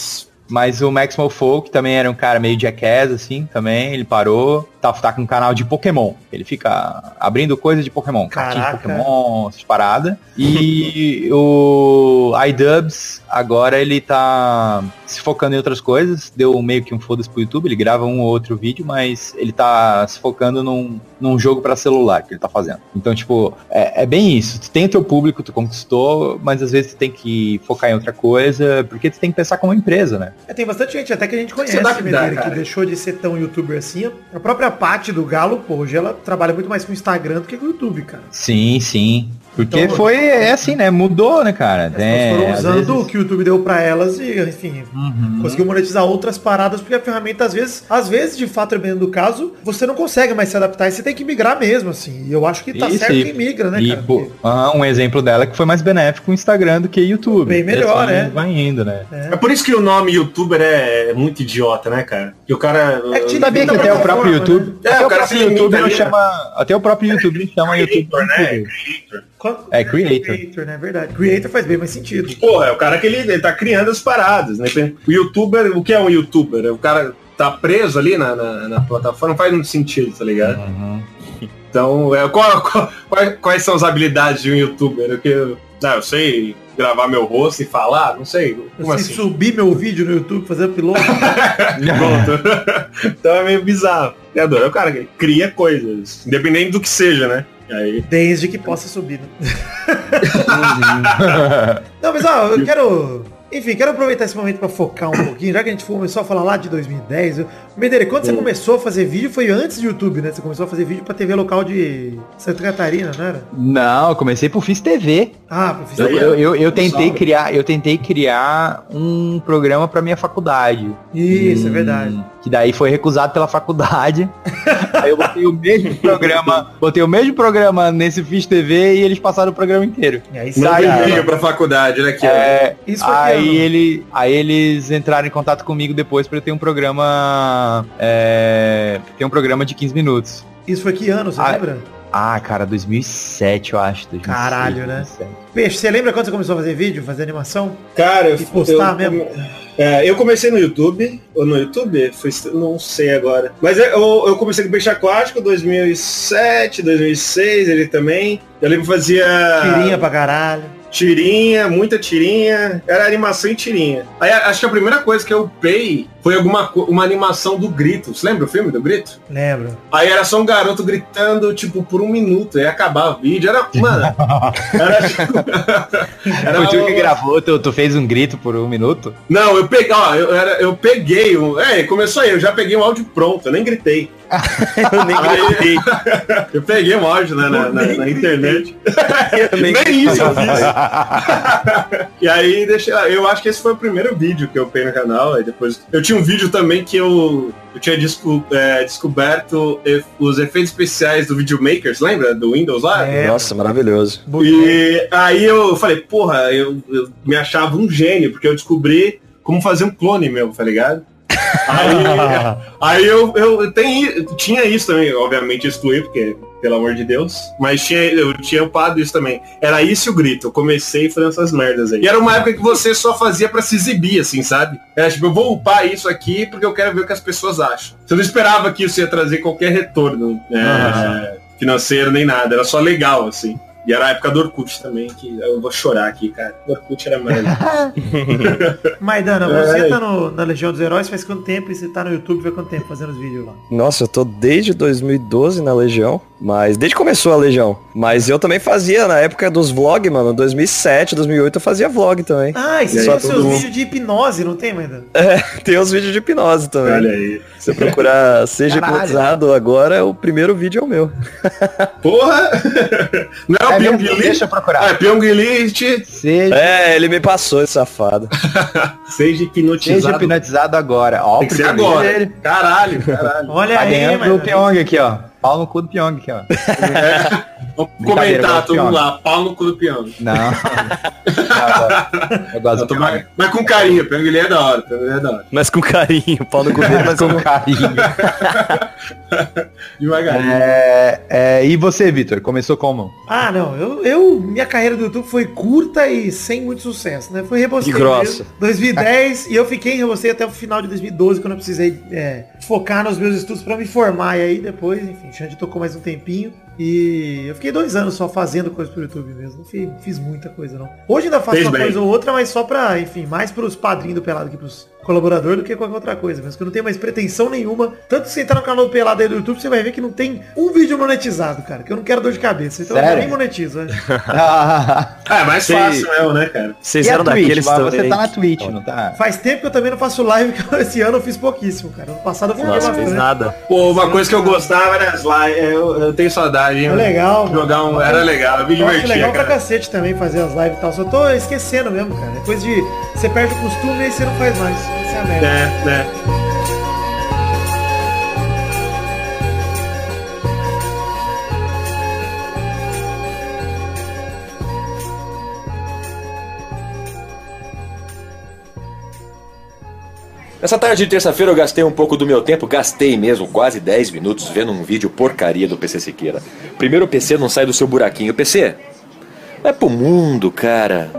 D: Mas o Maximal Folk também era um cara meio jackass, assim, também, ele parou. Tá, tá com um canal de Pokémon. Ele fica abrindo coisa de Pokémon, cartinha de. Pokémon, essas paradas. E o iDubbbs, agora ele tá se focando em outras coisas. Deu meio que um foda-se pro YouTube, ele grava um ou outro vídeo, mas ele tá se focando num, num jogo pra celular que ele tá fazendo. Então, tipo, é, é bem isso. Tu tem o teu público, tu conquistou, mas às vezes tu tem que focar em outra coisa, porque tu tem que pensar como empresa, né?
B: É, tem bastante gente até que a gente conhece,
A: se adaptar,
B: Medeira, que deixou de ser tão youtuber assim. A própria Paty do Galo, pô, hoje ela trabalha muito mais com o Instagram do que com o YouTube, cara.
D: Sim, sim. Porque
B: Então,
D: foi, é assim, né? Mudou, né, cara? É,
B: foram usando
D: vezes-
B: o que o YouTube deu pra elas e, enfim,
D: Uhum.
B: conseguiu monetizar outras paradas, porque a ferramenta, às vezes, às vezes, de fato, dependendo do caso, você não consegue mais se adaptar e você tem que migrar mesmo, assim. E eu acho que tá
D: Isso,
B: certo
D: e-
B: que migra, né,
D: E,
B: cara?
D: pô, aham, um exemplo dela que foi mais benéfico o Instagram do que o YouTube.
B: Bem melhor,
D: assim
B: né?
D: Vai indo, né?
A: É por isso que o nome youtuber é muito idiota, né, cara? Que o cara.
B: É que te
D: Sabia que até o próprio
B: plataforma,
D: YouTube.
A: É,
D: até
A: o
D: o
A: cara
D: próprio YouTube
A: né?
D: chama. Até o próprio YouTube chama YouTube.
A: Né? Creator.
B: Quando-
D: É, creator.
B: Creator, né? Verdade. Creator faz bem mais sentido.
A: Porra, é o cara que ele, ele tá criando as paradas, né? O youtuber, o que é um youtuber? O cara tá preso ali na, na, na plataforma, não faz muito sentido, tá ligado?
D: Uhum.
A: Então, é, qual- qual- quais, quais são as habilidades de um youtuber? Que eu, não, eu sei gravar meu rosto e falar, não sei. Como
B: Eu sei
A: assim?
B: subir meu vídeo no YouTube, fazer upload.
A: Pronto. então é meio bizarro. Criador é o cara que cria coisas, independente do que seja, né? Aí,
B: desde que possa subir, né? Não, mas ó, eu quero. Enfim, quero aproveitar esse momento pra focar um pouquinho, já que a gente começou a falar lá de 2010. Eu... Medeira, quando você começou a fazer vídeo foi antes do YouTube, né? Você começou a fazer vídeo pra TV local de Santa Catarina, não era?
D: Não, eu comecei por Fiz TV.
B: Ah,
D: Eu,
B: profissional.
D: eu, eu, eu tentei
A: Salve.
D: criar, eu tentei criar um programa pra minha faculdade.
B: Isso, é
D: Hum,
B: verdade.
D: Que daí foi recusado pela faculdade. Aí eu botei o mesmo programa, botei o mesmo programa nesse Fiz TV e eles passaram o programa inteiro.
B: E aí
A: manda
B: sai, cara.
A: vídeo pra faculdade, né? Que é.
D: É,
B: Isso foi
D: aí
B: ano?
D: ele, aí eles entraram em contato comigo depois pra eu ter um programa, é, ter um programa de 15 minutos.
B: Isso foi que ano, você
D: Ah,
B: lembra?
D: Ah, cara, 2007 eu acho. 2006,
B: Caralho, né?
D: 2007.
B: Peixe, você lembra quando você começou a fazer vídeo, fazer animação?
A: Cara, eu,
B: E postar
A: eu,
B: mesmo?
A: É, eu comecei no YouTube, ou no YouTube, foi, não sei agora. Mas eu, eu comecei com Peixe Aquático 2007, 2006, ele também. Eu lembro que fazia
B: Tirinha pra caralho.
A: tirinha, muita tirinha. Era animação e tirinha. Aí acho que a primeira coisa que eu upei foi alguma uma animação do Grito. Você lembra o filme do Grito?
B: Lembro.
A: Aí era só um garoto gritando, tipo, por um minuto. Aí acabava o vídeo. Era, mano, era, tipo, era
D: Foi tu que gravou, tu, tu fez um grito por um minuto?
A: Não, eu peguei, ó, eu, era, eu peguei, o- é, começou aí, eu já peguei um áudio pronto, eu nem gritei.
C: Eu nem gritei.
A: Eu peguei um áudio né, na, na- na internet.
C: Eu nem
A: Nem isso eu fiz. e aí, deixa, eu acho que esse foi o primeiro vídeo que eu peguei no canal. Aí depois. Eu tinha um vídeo também que eu, eu tinha desco- é, descoberto os efeitos especiais do Videomakers, lembra? Do Windows lá?
B: É.
C: Nossa, maravilhoso.
A: E aí eu falei, porra, eu, eu me achava um gênio, porque eu descobri como fazer um clone meu, tá ligado? Aí, aí eu, eu, tenho, tinha isso também, obviamente excluí, porque, pelo amor de Deus, mas tinha, eu tinha upado isso também. Era isso o grito, eu comecei fazendo essas merdas aí. E era uma época que você só fazia pra se exibir, assim, sabe? Era tipo, eu vou upar isso aqui porque eu quero ver o que as pessoas acham. Você não esperava que isso ia trazer qualquer retorno é, financeiro nem nada, era só legal, assim. E era a época do Orkut também, que eu vou chorar aqui, cara. O Orkut era maravilhoso.
B: Maidana, você
A: É.
B: tá no- na Legião dos Heróis faz quanto tempo e você tá no YouTube faz quanto tempo fazendo os vídeos lá?
C: Nossa, eu tô desde 2012 na Legião, mas desde que começou a Legião. Mas eu também fazia na época dos vlogs, mano, 2007, 2008 eu fazia vlog também.
B: Ah, e você os seus
A: mundo-
B: vídeos de hipnose, não tem, Maidana?
C: É, tem os vídeos de hipnose também.
A: Olha aí.
C: Se você procurar Seja. Hipnotizado agora, o primeiro vídeo é o meu.
A: Porra! Não é o
D: É
A: Pyong? Lee?
D: Deixa eu procurar.
A: Ah, Pyong Lee,
D: Seja,
C: É, ele me passou esse safado.
A: seja hipnotizado.
D: seja hipnotizado agora. Ó,
A: Tem que ser
D: primeiro
A: agora.
D: dele.
A: Caralho, caralho.
B: Olha
D: Tá
B: aí,
D: do
B: Maidana.
D: Pyong aqui, ó. Pau no cu do Pyong aqui, ó.
A: Vamos
D: Brincadeira,
A: comentar todo mundo
D: Pyong.
A: lá, pau no cu do Pyong.
D: Não. eu gosto
A: Eu
D: do
A: mais, mas com carinho, Pyong Lee é da hora, Lee é da hora.
C: Mas com carinho, pau no governo, mas
D: Com carinho.
A: Devagarinho.
D: É, é, e você, Vitor? Começou como?
B: Ah, não, eu, eu- minha carreira do YouTube foi curta e sem muito sucesso, né? Foi Rebostei
C: Que grossa.
B: mesmo, 2010 e eu fiquei em Rebostei até o final de 2012, quando eu precisei é, focar nos meus estudos pra me formar. E aí depois, enfim, Xande tocou mais um tempinho e eu fiquei dois anos só fazendo coisa pro YouTube mesmo. Não fiz, fiz muita coisa, não. Hoje ainda faço
A: Fez
B: uma
A: bem.
B: coisa ou outra, mas só pra, enfim, mais pros padrinhos do Pelado que pros colaboradores do que qualquer outra coisa. Mas que eu não tenho mais pretensão nenhuma. Tanto que você entrar no canal do Pelado aí do YouTube, você vai ver que não tem um vídeo monetizado, cara. Que eu não quero dor de cabeça. Então eu
D: Sério?
B: nem monetizo, né?
D: Ah,
A: é mais
C: Sei.
A: fácil mesmo, né, cara?
C: Vocês eram daqueles também.
D: Você tá na Twitch, não tá?
B: Faz tempo que eu também não faço live, que esse ano eu fiz pouquíssimo, cara. Ano passado eu fiz
C: Nossa,
B: bastante.
C: fez nada.
A: Pô, uma coisa que eu gostava era as lives. Eu, eu tenho saudade,
B: É legal.
A: Jogar um. Era legal, eu me divertia,
B: legal pra
A: cara.
B: cacete também fazer as lives e tal. Só tô esquecendo mesmo, cara. Depois de. Você perde o costume e aí você não faz mais. Essa é a merda.
A: É, né?
F: Nessa tarde de terça-feira eu gastei um pouco do meu tempo, gastei mesmo, quase 10 minutos vendo um vídeo porcaria do PC Siqueira. Primeiro o PC não sai do seu buraquinho. PC, é pro mundo, cara.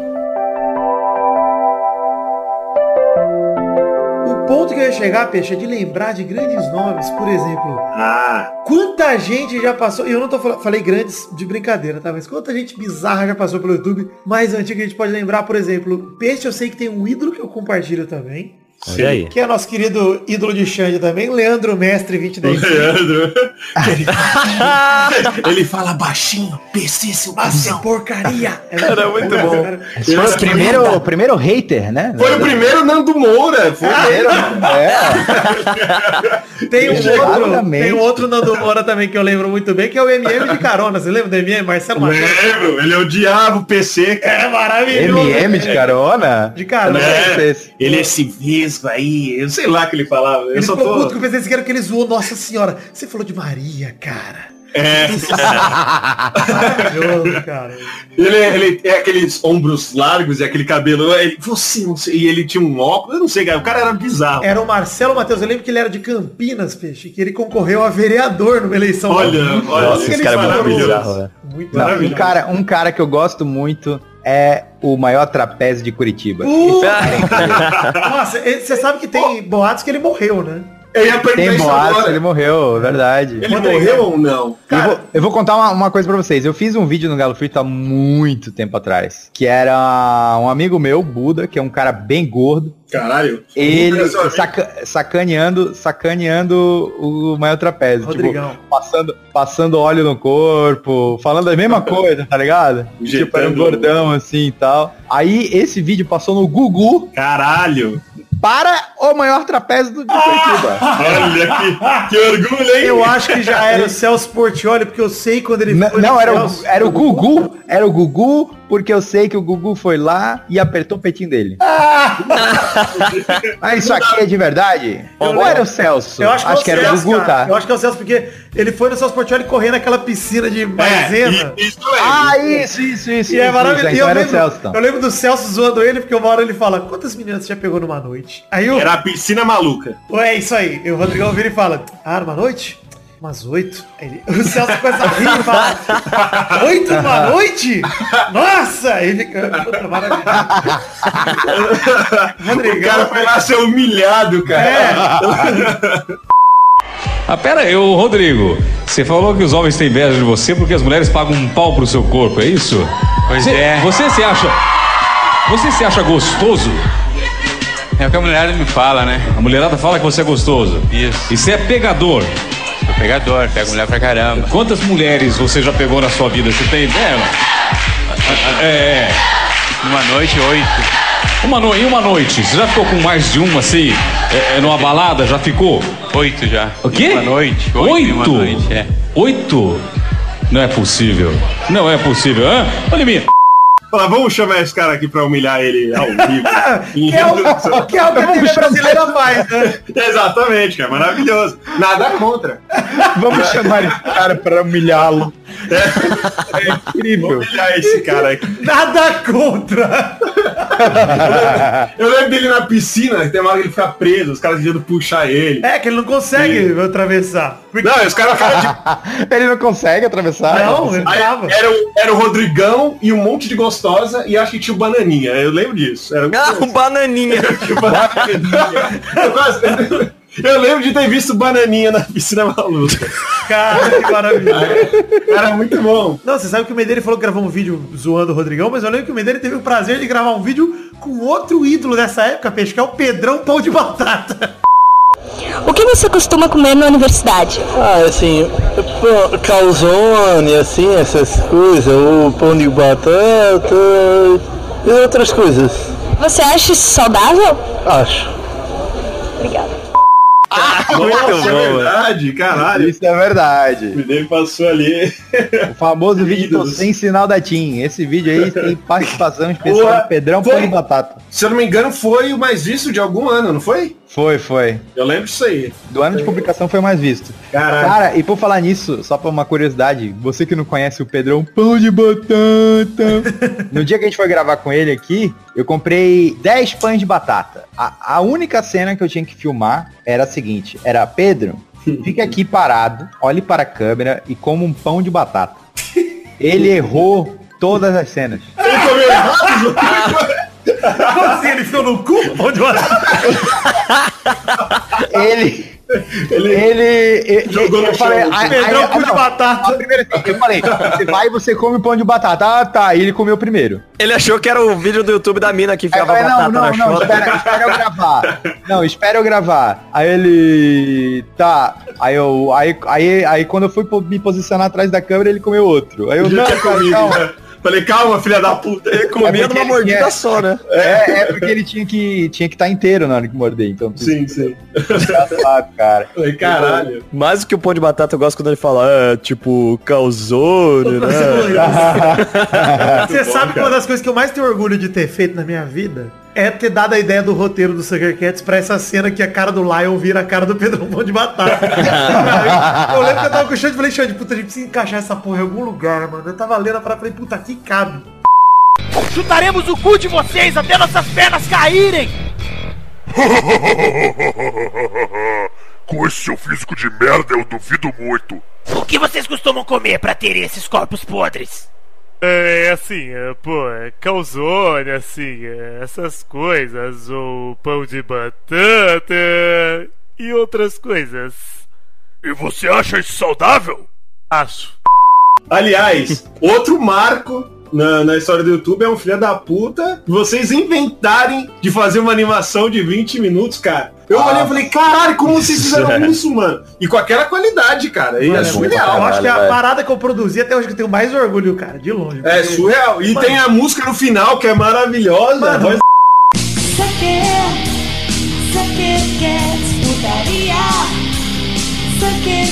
B: O ponto que eu ia chegar, Peixe, é de lembrar de grandes nomes. Por exemplo,
A: Ah,
B: quanta gente já passou. E eu não tô falando. Falei grandes de brincadeira, tá? Mas quanta gente bizarra já passou pelo YouTube. Mais antigo que a gente pode lembrar, por exemplo, Peixe, eu sei que tem um ídolo que eu compartilho também.
C: Olha aí.
B: Que é nosso querido ídolo de Xande também, Leandro Mestre
A: o
B: 2010.
A: Leandro. Ele fala baixinho, PC, seu
B: porcaria!
C: Era muito bom.
D: Foi o primeiro, primeiro hater, né?
A: Foi o primeiro Nando Moura. Foi o primeiro.
D: É,
B: Tem um, outro, tem um outro Nando Moura também que eu lembro muito bem, que é o MM de carona. Você lembra do MM? Marcelo Machado?
A: Lembro, ele é o diabo PC, cara.
B: É maravilhoso.
D: MM de carona?
B: De carona.
A: É, ele é esse vesgo aí, eu sei lá o que ele falava. Eu
B: Ele
A: só
B: ficou
A: tô.
B: puto com o Siqueira que ele zoou. Nossa senhora, você falou de Maria, cara.
A: É,
B: Maravilhoso, cara.
A: ele, ele é aqueles ombros largos e aquele cabelo. Ele, você não sei. E ele tinha um óculos, eu não sei, cara. O cara era bizarro.
B: Era o Marcelo Matheus. Eu lembro que ele era de Campinas, peixe, que ele concorreu a vereador numa eleição.
A: Olha, olha,
C: Nossa,
B: que
C: esse cara é muito bizarro, velho.
B: Muito
D: Não, um,
B: maravilhoso.
D: cara, um cara que eu gosto muito é o maior trapézio de Curitiba.
B: Uh, Nossa, ele- você sabe que tem boatos que ele morreu, né?
A: Eu ia perguntar
D: Tem
A: isso
D: boatos,
A: agora.
D: ele morreu, verdade.
A: Ele
B: Conta aí,
A: morreu ou não?
D: eu, vou, eu vou contar uma, uma coisa pra vocês. Eu fiz um vídeo no Galo Frito há muito tempo atrás. Que era um amigo meu, Buda, que é um cara bem gordo.
A: Caralho.
D: Ele saca- sacaneando, sacaneando o maior trapézio.
B: Rodrigão.
D: Tipo, passando, passando óleo no corpo, falando a mesma coisa, tá ligado? Tipo, era um
A: Injetando-
D: gordão assim e tal. Aí esse vídeo passou no Gugu
A: Caralho.
D: Para o maior trapézio do de Curitiba.
A: Olha que, que orgulho, hein?
B: Eu acho que já era o Celso Portioli, porque eu sei quando ele
D: Não,
B: foi
D: não, era o, era o Gugu, era o Gugu, porque eu sei que o Gugu foi lá e apertou o peitinho dele. Ah, isso aqui é de verdade? Ou era o Celso?
B: Eu acho que, é o
D: era o
B: Celso,
D: Gugu,
B: cara.
D: tá?
B: Eu acho que é o Celso, porque ele foi no Celso Portioli correndo naquela piscina de maisena.
A: É, e- isso é.
D: Ah, isso, isso, isso.
B: E é
D: isso,
B: maravilhoso.
D: isso,
B: E eu,
D: Então era o
B: lembro,
D: Celso, então.
B: eu lembro do Celso zoando ele, porque uma hora ele fala, quantas meninas você já pegou numa noite? Aí eu,
A: Era a piscina maluca.
B: é isso aí. E o Rodrigão vira e fala, ah, numa noite? Umas oito. Ele- o Celso começa a rir e fala, oito numa noite? Nossa! Ele puta, maravilhoso.
A: O cara foi lá ser humilhado, cara.
B: é,
G: Ah, pera aí, ô Rodrigo. Você falou que os homens têm inveja de você porque as mulheres pagam um pau pro seu corpo, é isso?
H: Pois
G: Você-
H: é.
G: Você se acha. Você se acha gostoso?
H: É o que a mulher me fala, né?
G: A mulherada fala que você é gostoso.
H: Isso.
G: E você é pegador.
H: Sou pegador, pego mulher pra caramba.
G: Quantas mulheres você já pegou na sua vida? Você tem ideia? não? É, é.
H: Numa noite, oito.
G: Uma no... Em uma noite, você já ficou com mais de uma assim? É, é, numa balada? Já ficou?
H: Oito já.
G: O quê?
H: Uma noite. Oito. em Uma noite, é.
G: Oito? Não é possível. Não é possível. Hã? Olha mim.
A: Fala, vamos chamar esse cara aqui pra humilhar ele ao vivo.
B: que é o que, é o que a TV brasileira faz, né?
A: Exatamente, cara. Maravilhoso. Nada contra.
D: Vamos chamar esse cara pra humilhá-lo. É incrível.
A: Humilhar esse cara aqui.
B: Nada contra.
A: Eu lembro dele na piscina, tem uma hora que ele fica preso, os caras tentando puxar ele.
B: É, que ele não consegue atravessar. Porque-
A: Não, os caras de
D: Ele não consegue atravessar.
B: Não, ele
A: Aí
B: tava.
A: era, o, era o Rodrigão e um monte de gostosa e acho que tinha o Bananinha. Eu lembro disso. Era
C: Ah, um bananinha.
A: o Bananinha. Eu, lembro de ter visto Bananinha na piscina maluca.
B: Cara, que maravilha.
A: Era muito bom.
B: Não, você sabe que o Medeira falou que gravou um vídeo zoando o Rodrigão, mas eu lembro que o Medeira teve o prazer de gravar um vídeo com outro ídolo dessa época, peixe, que é o Pedrão Pão de Batata.
I: O que você costuma comer na universidade?
J: Ah, assim, calzone, assim, essas coisas, o pão de batata e outras coisas.
I: Você acha isso saudável?
J: Acho.
I: Obrigada.
A: Nossa, é verdade, caralho.
D: Isso é verdade.
A: O dele passou ali.
D: O famoso vídeo sem sinal da TIM. Esse vídeo aí tem participação especial
A: Porra,
D: do Pedrão
A: foi.
D: Pão de Batata.
A: Se eu não me engano, foi o mais visto de algum ano, não foi?
D: Foi, foi.
A: Eu lembro disso aí.
D: Do ano de publicação foi o mais visto.
A: Caralho.
D: Cara, e por falar nisso, só pra uma curiosidade, você que não conhece o Pedrão Pão de Batata. no dia que a gente foi gravar com ele aqui, eu comprei 10 pães de batata. A, a única cena que eu tinha que filmar era a seguinte, era Pedro, fique aqui parado, olhe para a câmera e coma um pão de batata. Ele errou todas as cenas.
A: Ele comeu errado?
B: Como assim? Ele ficou no cu? Pão de Batata?
D: Ele. Ele. ele
A: Jogou no
D: eu falei,
A: chão.
B: Pedrão Pão de
D: não,
B: Batata.
D: primeira eu falei, você vai e você come pão de batata. Ah, tá. E ele comeu primeiro.
C: Ele achou que era o vídeo do YouTube da mina que ficava
D: falei, não,
C: batata
D: não,
C: na
D: não,
C: chota.
D: espera, espera eu gravar. Não, espera eu gravar. Aí ele. Tá. Aí eu. Aí, aí, aí quando eu fui me posicionar atrás da câmera, ele comeu outro. Aí eu, não, cara, calma.
A: Falei, calma, filha da puta. Ele
C: Comia
D: É
C: numa mordida
D: tinha-
C: só, né?
D: É, é porque ele tinha que tinha que estar inteiro na hora que morder, então.
A: Sim, sim.
D: Engraçado, cara.
A: Falei, caralho.
C: Mais do que o pão de batata, eu gosto quando ele fala, é, tipo, calzone, né?
B: Você sabe que uma das coisas que eu mais tenho orgulho de ter feito na minha vida é ter dado a ideia do roteiro do Sugar Cats pra essa cena que a cara do Lion vira a cara do Pedrão Pão de Batata. eu lembro que eu tava com o Xande e falei, Xande, puta, a gente precisa encaixar essa porra em algum lugar, mano. Eu tava lendo a parada e falei, puta, aqui cabe.
K: Chutaremos o cu de vocês até nossas pernas caírem!
L: Com esse seu físico de merda, eu duvido muito.
K: O que vocês costumam comer pra ter esses corpos podres?
M: É assim, é, pô, é calzone, assim, é, essas coisas, ou pão de batata e outras coisas.
L: E você acha isso saudável?
M: Acho.
A: Aliás, outro marco na, na história do YouTube é um filho da puta vocês inventarem de fazer uma animação de 20 minutos, cara. Eu
D: Ah.
A: olhei e falei, caralho, como vocês fizeram isso, mano? E com aquela qualidade, cara. E é
B: Mano,
A: surreal.
B: eu acho que é a parada que eu produzi até hoje que eu tenho mais orgulho, cara, de longe.
A: É
B: Porque-
A: surreal. E
B: Mano.
A: tem a música no final que é maravilhosa.
B: Mano,
A: Mas-
I: Você quer
N: Sucker Cats, putaria. Sucker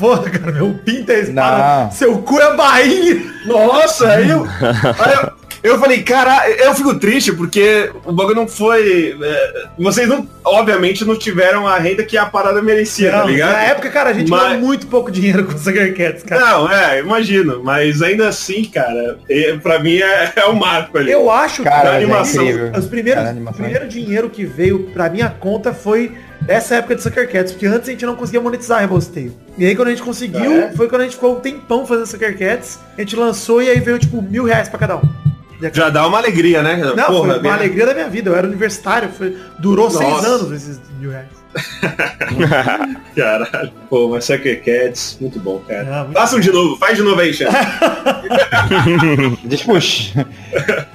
B: Porra, cara, meu pinto é espada.
D: Não.
B: Seu cu é bainha.
A: Nossa, aí eu, aí eu, eu falei, cara, eu fico triste porque o bagulho não foi. é, vocês não, obviamente, não tiveram a renda que a parada merecia, tá
B: Não,
A: ligado?
B: na época, cara, a gente
A: Mas-
B: ganhou muito pouco dinheiro com o Sucker Cats, cara.
A: Não, é, imagino. Mas ainda assim, cara, é, pra mim é, é o marco ali.
B: Eu acho
D: Cara,
B: que
A: da
D: mas é
A: animação.
D: incrível.
B: os primeiros,
D: Cara, a
B: o
D: animação é
B: primeiro dinheiro que veio pra minha conta foi dessa época de Sucker Cats, porque antes a gente não conseguia monetizar Rebosteio. E aí quando a gente conseguiu,
A: Ah, é?
B: foi quando a gente ficou um tempão fazendo Sucker Cats, a gente lançou e aí veio tipo mil reais pra cada um.
A: Já dá uma alegria, né?
B: Não,
A: Porra,
B: foi uma
A: minha-
B: alegria da minha vida. Eu era universitário, foi, durou seis
A: Nossa.
B: anos esses mil reais.
A: Caralho. Pô, mas Sucker Cats, muito bom, cara.
B: Ah, muito
A: Façam de novo, faz de novo aí,
D: eu puxar.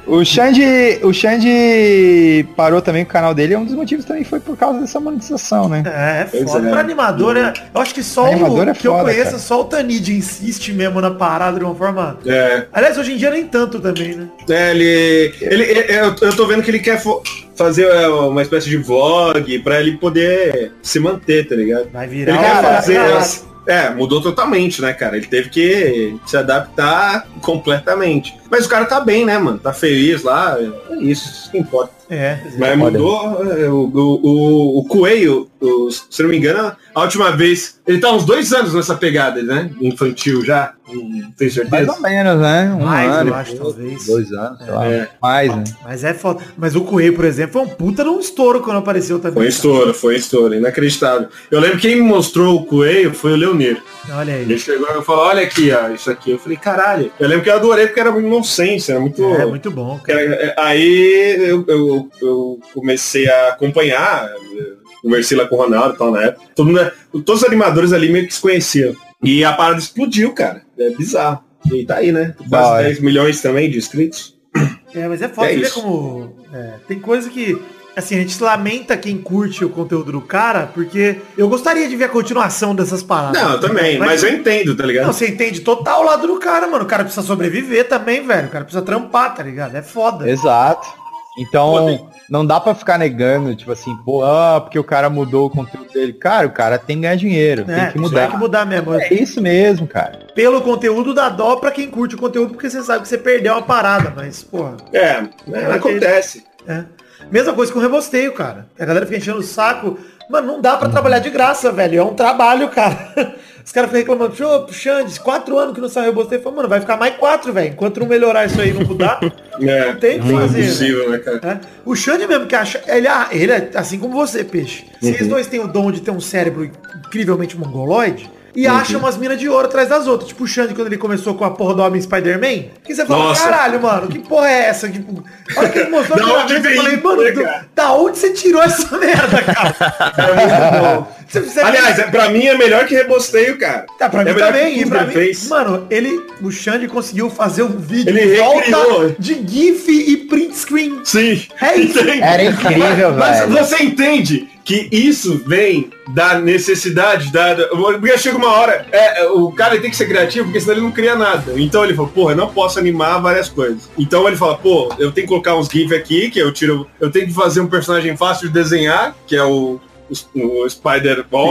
D: O Xande, o Xande parou também com o canal dele, e um dos motivos também foi por causa dessa monetização, né?
B: É, é
A: Pois
B: foda.
A: é.
B: Pra animador, é, eu acho que só
D: Animador
B: o
D: é
B: que eu conheço,
D: cara.
B: só o Tanid insiste mesmo na parada de uma forma.
A: É,
B: Aliás, hoje em dia nem tanto também, né?
A: é, ele, ele, ele- eu, eu tô vendo que ele quer fo- fazer é, uma espécie de vlog pra ele poder se manter, tá ligado?
B: Vai
A: Ele
B: virar
A: quer
B: uma
A: fazer.
B: parada.
A: É, mudou totalmente, né, cara? Ele teve que se adaptar completamente. Mas o cara tá bem, né, mano? Tá feliz lá. É isso, isso que importa.
B: É.
A: Mas mudou é, o, o, o, o Coelho, o- se não me engano, a última vez. Ele tá uns dois anos nessa pegada, né? Infantil já. Não tenho certeza.
D: Mais ou menos, né? Um
B: Mais,
D: ano,
B: eu acho, talvez.
D: dois anos, sei lá.
A: É.
D: Mais, né?
B: Mas é foda. Mas o Coelho, por exemplo, foi um puta num estouro quando apareceu também.
A: Foi estouro, foi estouro, inacreditável. Eu lembro que quem me mostrou o Coelho foi o Leonir.
B: Olha aí.
A: Ele chegou e falou, olha aqui, ó, isso aqui. Eu falei, caralho. Eu lembro que eu adorei porque era muito inocência, era muito.
B: É, muito bom, cara.
A: Era- é, Aí eu, eu, eu comecei a acompanhar, eu conversei lá com o Ronaldo e tal na época. Todo mundo, todos os animadores ali meio que se conheciam. E a parada explodiu, cara. É bizarro. E tá aí, né? Quase
D: hora.
A: 10 milhões também de inscritos.
B: É, mas é foda
A: É
B: ver
A: isso.
B: como. é, tem coisa que. Assim, a gente lamenta quem curte o conteúdo do cara, porque eu gostaria de ver a continuação dessas paradas.
A: Não, eu também, mas eu entendo, tá ligado?
B: Não, você entende total o lado do cara, mano. O cara precisa sobreviver também, velho. O cara precisa trampar, tá ligado? É foda.
D: Exato. Então, não dá pra ficar negando, tipo assim, pô, ah, porque o cara mudou o conteúdo dele. Cara, o cara tem que ganhar dinheiro,
B: É,
D: tem que
B: Tem
D: mudar.
B: que mudar mesmo.
D: É isso mesmo, cara.
B: Pelo conteúdo dá dó pra quem curte o conteúdo, porque você sabe que você perdeu uma parada, mas, porra.
A: É, é, acontece.
B: É. Mesma coisa com o rebosteio, cara. A galera fica enchendo o saco. Mano, não dá pra trabalhar de graça, velho. É um trabalho, cara. Os caras ficam reclamando, "Ô, Xandes, quatro anos que não saiu rebosteio. Fala, mano, vai ficar mais quatro, velho. Enquanto não melhorar isso aí não mudar,
A: É,
B: não tem o que
A: é
B: fazer.
A: possível, né, cara?
B: É. O Xande mesmo que acha. Ele, ah, ele é assim como você, peixe. Vocês
A: Uhum.
B: dois têm o dom de ter um cérebro incrivelmente mongoloide. E
A: Uhum.
B: acham umas minas de ouro atrás das outras. Tipo o Xande quando ele começou com a porra do Homem Spider-Man. Que você fala,
A: Nossa.
B: caralho, mano, que porra é essa? Tipo, a hora que ele mostrou
A: Da onde
B: vez, eu falei, mano,
A: né,
B: do-
A: cara?
B: da onde você tirou essa merda, cara?
A: É muito bom. Aliás, é, pra mim é melhor que rebosteio, cara.
B: Tá, pra
A: é
B: mim também. E pra mim,
A: fez.
B: mano, ele, o Xande conseguiu fazer um vídeo
A: Ele
B: volta
A: recriou.
B: de GIF e print screen.
A: Sim.
B: É isso.
D: Era incrível,
A: Mas
D: velho.
A: você entende que isso vem da necessidade, da, da- porque chega uma hora, é, é, o cara tem que ser criativo, porque senão ele não cria nada. Então ele falou, porra, eu não posso animar várias coisas. Então ele fala, pô, eu tenho que colocar uns GIF aqui, que eu tiro, eu tenho que fazer um personagem fácil de desenhar, que é o, o,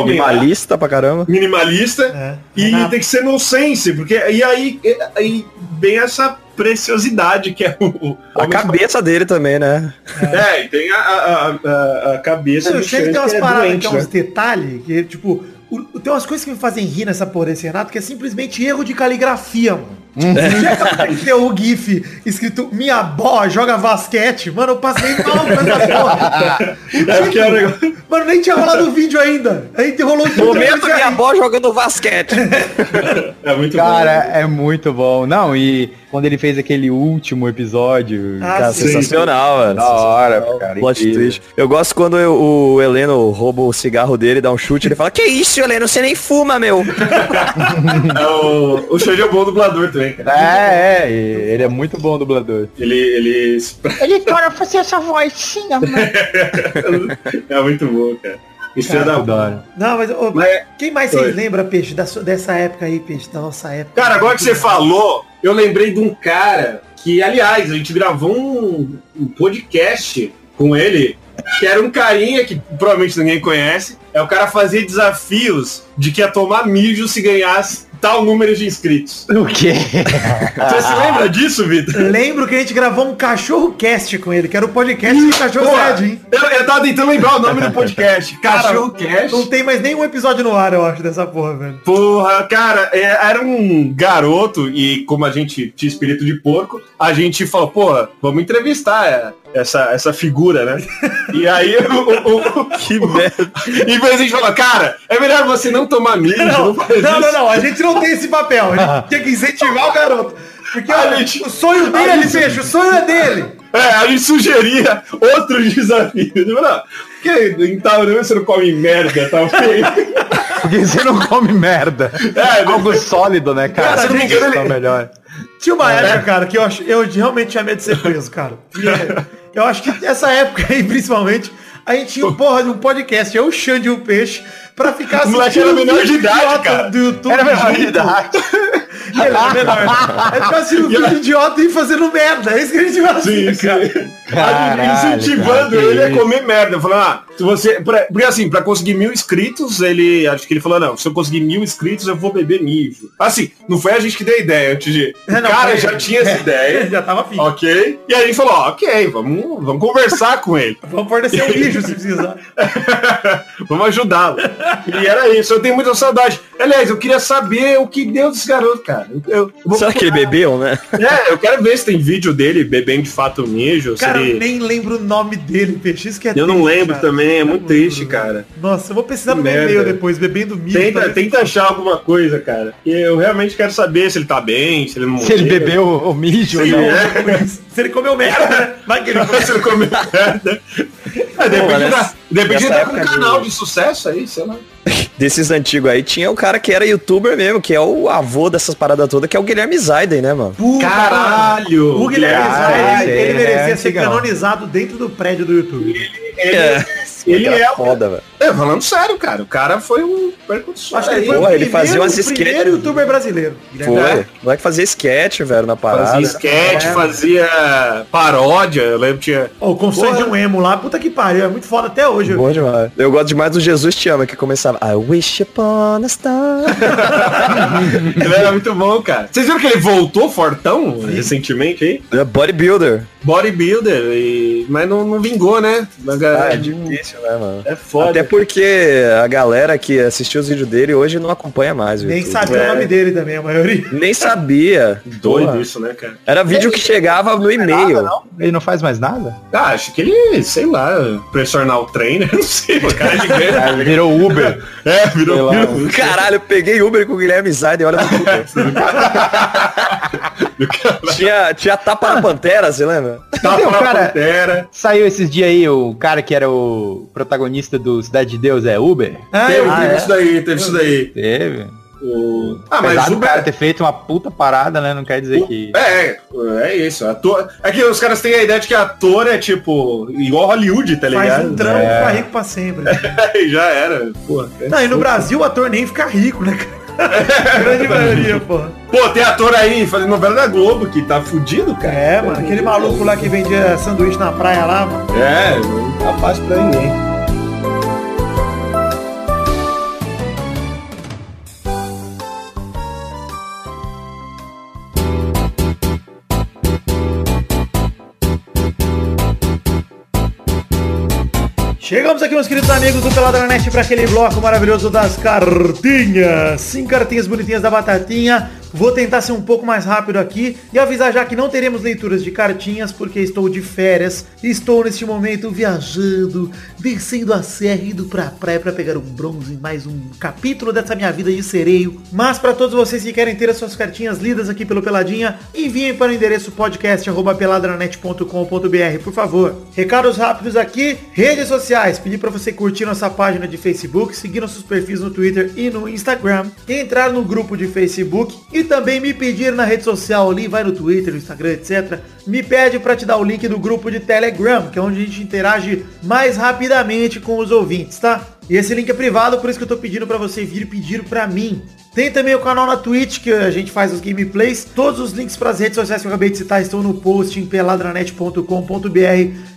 A: lá.
C: Minimalista pra caramba.
A: minimalista
B: É.
A: e
B: Renato.
A: tem que ser no sense, porque e aí, e- aí vem essa preciosidade que é o,
C: A cabeça dele também, né?
A: é, e tem a, a, a, a cabeça
B: Não,
A: do
B: Xande tem umas
A: que é
B: paradas,
A: doente,
B: que é
A: né?
B: uns detalhes, que tipo, o- tem umas coisas que me fazem rir nessa porra desse Renato, que é simplesmente erro de caligrafia, mano. Chega pra ter o GIF escrito Minha avó joga basquete, mano, eu passei mal com essa porra.
A: É
B: Mano, nem tinha rolado o vídeo ainda. Aí rolou o
C: Momento minha avó jogando basquete.
A: É muito
D: Cara,
A: bom.
D: é muito bom. Não, e quando ele fez aquele último episódio.
B: Ah,
C: Cara,
B: sim.
C: sensacional, mano.
D: Da hora, cara.
C: Plot twist. Eu gosto quando eu- o Heleno rouba o cigarro dele, dá um chute, ele fala, que isso, Heleno, você nem fuma, meu.
A: É o, o Xande é um bom dublador também, cara.
D: É, é, ele é muito bom dublador.
A: Ele, ele
J: Ele adora fazer essa vozinha, mano.
A: é muito bom, cara. Esse filho da
D: Adoro.
B: Não, mas, ô,
A: Mas-
B: quem mais vocês lembram, Peixe, da sua- dessa época aí, Peixe, da nossa época?
A: Cara, agora que você falou, eu lembrei de um cara que, aliás, a gente gravou um, um podcast com ele, que era um carinha que provavelmente ninguém conhece. É o cara fazia desafios de que ia tomar mijo se ganhasse tal número de inscritos.
D: O quê?
A: Você se lembra disso, Vitor?
B: Lembro que a gente gravou um cachorro cast com ele, que era o podcast do Cachorro
A: Pô,
B: Sede, hein?
A: eu, eu tava tentando lembrar o nome do podcast. Cachorro Cast.
B: Não tem mais nenhum episódio no ar, eu acho, dessa porra, velho.
A: Porra, cara, é, era um garoto e como a gente tinha espírito de porco, a gente falou, porra, vamos entrevistar é, essa, essa figura, né? E aí o, o- o-
C: Que merda.
A: de a gente falar, cara, é melhor você não tomar mijo,
B: Não,
A: não,
B: não, não,
A: isso."
B: não, a gente não tem esse papel. A gente tinha que incentivar o garoto. Porque olha,
A: gente-
B: o sonho dele,
A: gente-
B: Peixe, o sonho é dele.
A: É, a gente sugeria outros desafios. Tipo, Não, porque em tal você não come merda, tá feio.
D: Porque você não come merda.
A: É,
D: Algo sólido, né, cara?
A: Cara, se não me engano,
D: é
A: ele-
D: melhor.
B: Tinha uma época, cara, que eu, ach- eu realmente tinha medo de ser preso, cara. É, Eu acho que essa época aí, principalmente, a gente tinha um porra de um podcast, eu, o Xande e o Peixe, pra ficar
A: O moleque era menor de idade, cara.
B: do YouTube.
D: Era menor de
B: junto.
D: Idade.
B: Ele era menor. Aí ficava assistindo vídeo idiota e fazendo merda. É isso que a gente fazia,
A: Sim,
B: cara.
A: sim.
D: Caralho,
A: incentivando
D: cara,
A: ele a comer merda. Falando, ah, se você. pra- porque assim, pra conseguir mil inscritos, ele. Acho que ele falou, não, se eu conseguir mil inscritos, eu vou beber mijo. Assim, não foi a gente que deu a ideia antes de.
B: É,
A: O
B: não,
A: cara
B: foi-
A: já tinha essa ideia.
B: Já tava afim.
A: Ok. E aí a gente falou, ó, ok, vamos, vamos conversar com ele.
B: Vamos fornecer um lixo se precisar.
A: vamos ajudá-lo. E era isso, eu tenho muita saudade. Aliás, eu queria saber o que deu desse garoto, cara. Eu, eu vou
C: Será que ele
A: procurar.
C: bebeu, né?
A: É, eu quero ver se tem vídeo dele bebendo de fato mijo.
B: Cara,
A: ele-
B: eu nem lembro o nome dele, Peixe. Isso que é
A: Eu não
B: triste,
A: lembro
B: cara.
A: também, é muito triste, cara.
B: Nossa, eu vou precisar no meu e-mail depois, bebendo milho.
A: Tenta, tenta achar alguma coisa, cara. Eu realmente quero saber se ele tá bem, se ele não
D: Se ele bebeu o mijo ou
A: Sim,
D: não.
A: é.
B: Se ele comeu merda, né? Vai que ele comeu
A: se ele comeu merda. É, de
C: Pô,
A: repente,
C: nessa-
A: tá, de repente ele
C: nessa
A: tá com um canal
C: do-
A: de sucesso aí, sei lá.
C: Desses antigos aí, tinha o cara que era youtuber mesmo, que é o avô dessas paradas todas, que é o Guilherme Zaiden, né, mano?
B: Puta,
A: Caralho!
B: O Guilherme
D: Cara,
B: Zaiden,
D: esse
B: ele, ele
D: é
B: merecia ser canonizado dentro do prédio do YouTube.
C: É.
A: Ele é o-
C: foda, velho.
A: É, falando sério, cara. O cara foi um percussor.
B: Acho que ele foi
C: Porra,
B: o
C: ele fazia umas
B: o primeiro youtuber brasileiro. Guilherme
C: Foi.
B: Zaiden.
C: O moleque fazia sketch, velho, na parada.
A: Fazia sketch,
B: É.
A: fazia paródia, eu lembro que tinha.
B: Ó, o
A: Porra.
B: de um Emo lá, puta que pariu, é muito foda até hoje.
C: Bom demais. Eu gosto demais do Jesus Te Ama, que começava I wish upon a star.
A: Ele era muito bom, cara. Vocês viram que ele voltou fortão recentemente aí?
C: É Bodybuilder.
A: Bodybuilder, e... mas não, não vingou, né? Mas,
C: Ah,
A: é,
C: é difícil, né, mano?
A: é foda.
C: Até porque a galera que assistiu os vídeos dele hoje não acompanha mais
B: Nem
C: YouTube.
B: sabia
A: É.
B: o nome dele também, a maioria.
C: Nem sabia.
A: Doido
C: Porra.
A: isso, né, cara?
C: Era vídeo que chegava no e-mail.
D: Ele não faz mais nada?
A: Ah, acho que ele, sei lá, personal trainer, não sei, o cara é gigante.
D: Ah, virou Uber.
A: É, virou,
D: lá.
A: virou-
C: Caralho, eu peguei Uber com o Guilherme Zaiden, olha pro tinha, tinha tapa na pantera, você lembra?
A: Tapa na
D: cara?
A: pantera.
D: Saiu esses dias aí o cara que era o protagonista do Cidade de Deus, é Uber?
B: Ah,
A: Teve,
B: eu-
A: teve
D: é?
A: isso daí, teve isso daí.
D: Teve.
A: O... Ah,
D: Apesar
A: mas
D: do
A: Uber...
D: cara ter feito uma puta parada, né? Não quer dizer que...
A: É, é isso. Ator... É que os caras têm a ideia de que ator é tipo igual Hollywood, tá
B: Faz
A: ligado?
B: um trampo
D: É.
B: rico pra sempre.
A: É, já era. Porra,
B: Não, e no Brasil o ator nem fica rico, né, cara? Grande maioria, porra.
A: Pô, tem ator aí fazendo novela da Globo que tá fudido, cara.
B: É, mano, aquele maluco lá que vendia sanduíche na praia lá, mano.
A: É, não tá fácil pra ninguém.
B: Chegamos aqui, meus queridos amigos do Peladranet, para aquele bloco maravilhoso das cartinhas. Sim, cartinhas bonitinhas da Batatinha. Vou tentar ser um pouco mais rápido aqui e avisar já que não teremos leituras de cartinhas porque estou de férias. Estou neste momento viajando, descendo a serra, indo pra praia para pegar um bronze mais um capítulo dessa minha vida de sereio. Mas para todos vocês que querem ter as suas cartinhas lidas aqui pelo Peladinha, enviem para o endereço podcast@peladranet.com.br, por favor. Recados rápidos aqui, redes sociais. Pedir para você curtir nossa página de Facebook, seguir nossos perfis no Twitter e no Instagram, entrar no grupo de Facebook e também me pedir na rede social ali, vai no Twitter, no Instagram, etc. Me pede para te dar o link do grupo de Telegram, que é onde a gente interage mais rapidamente com os ouvintes, tá? E esse link é privado, por isso que eu tô pedindo pra você vir pedir pra mim. Tem também o canal na Twitch, que a gente faz os gameplays. Todos os links para as redes sociais que eu acabei de citar estão no post em peladranet.com.br,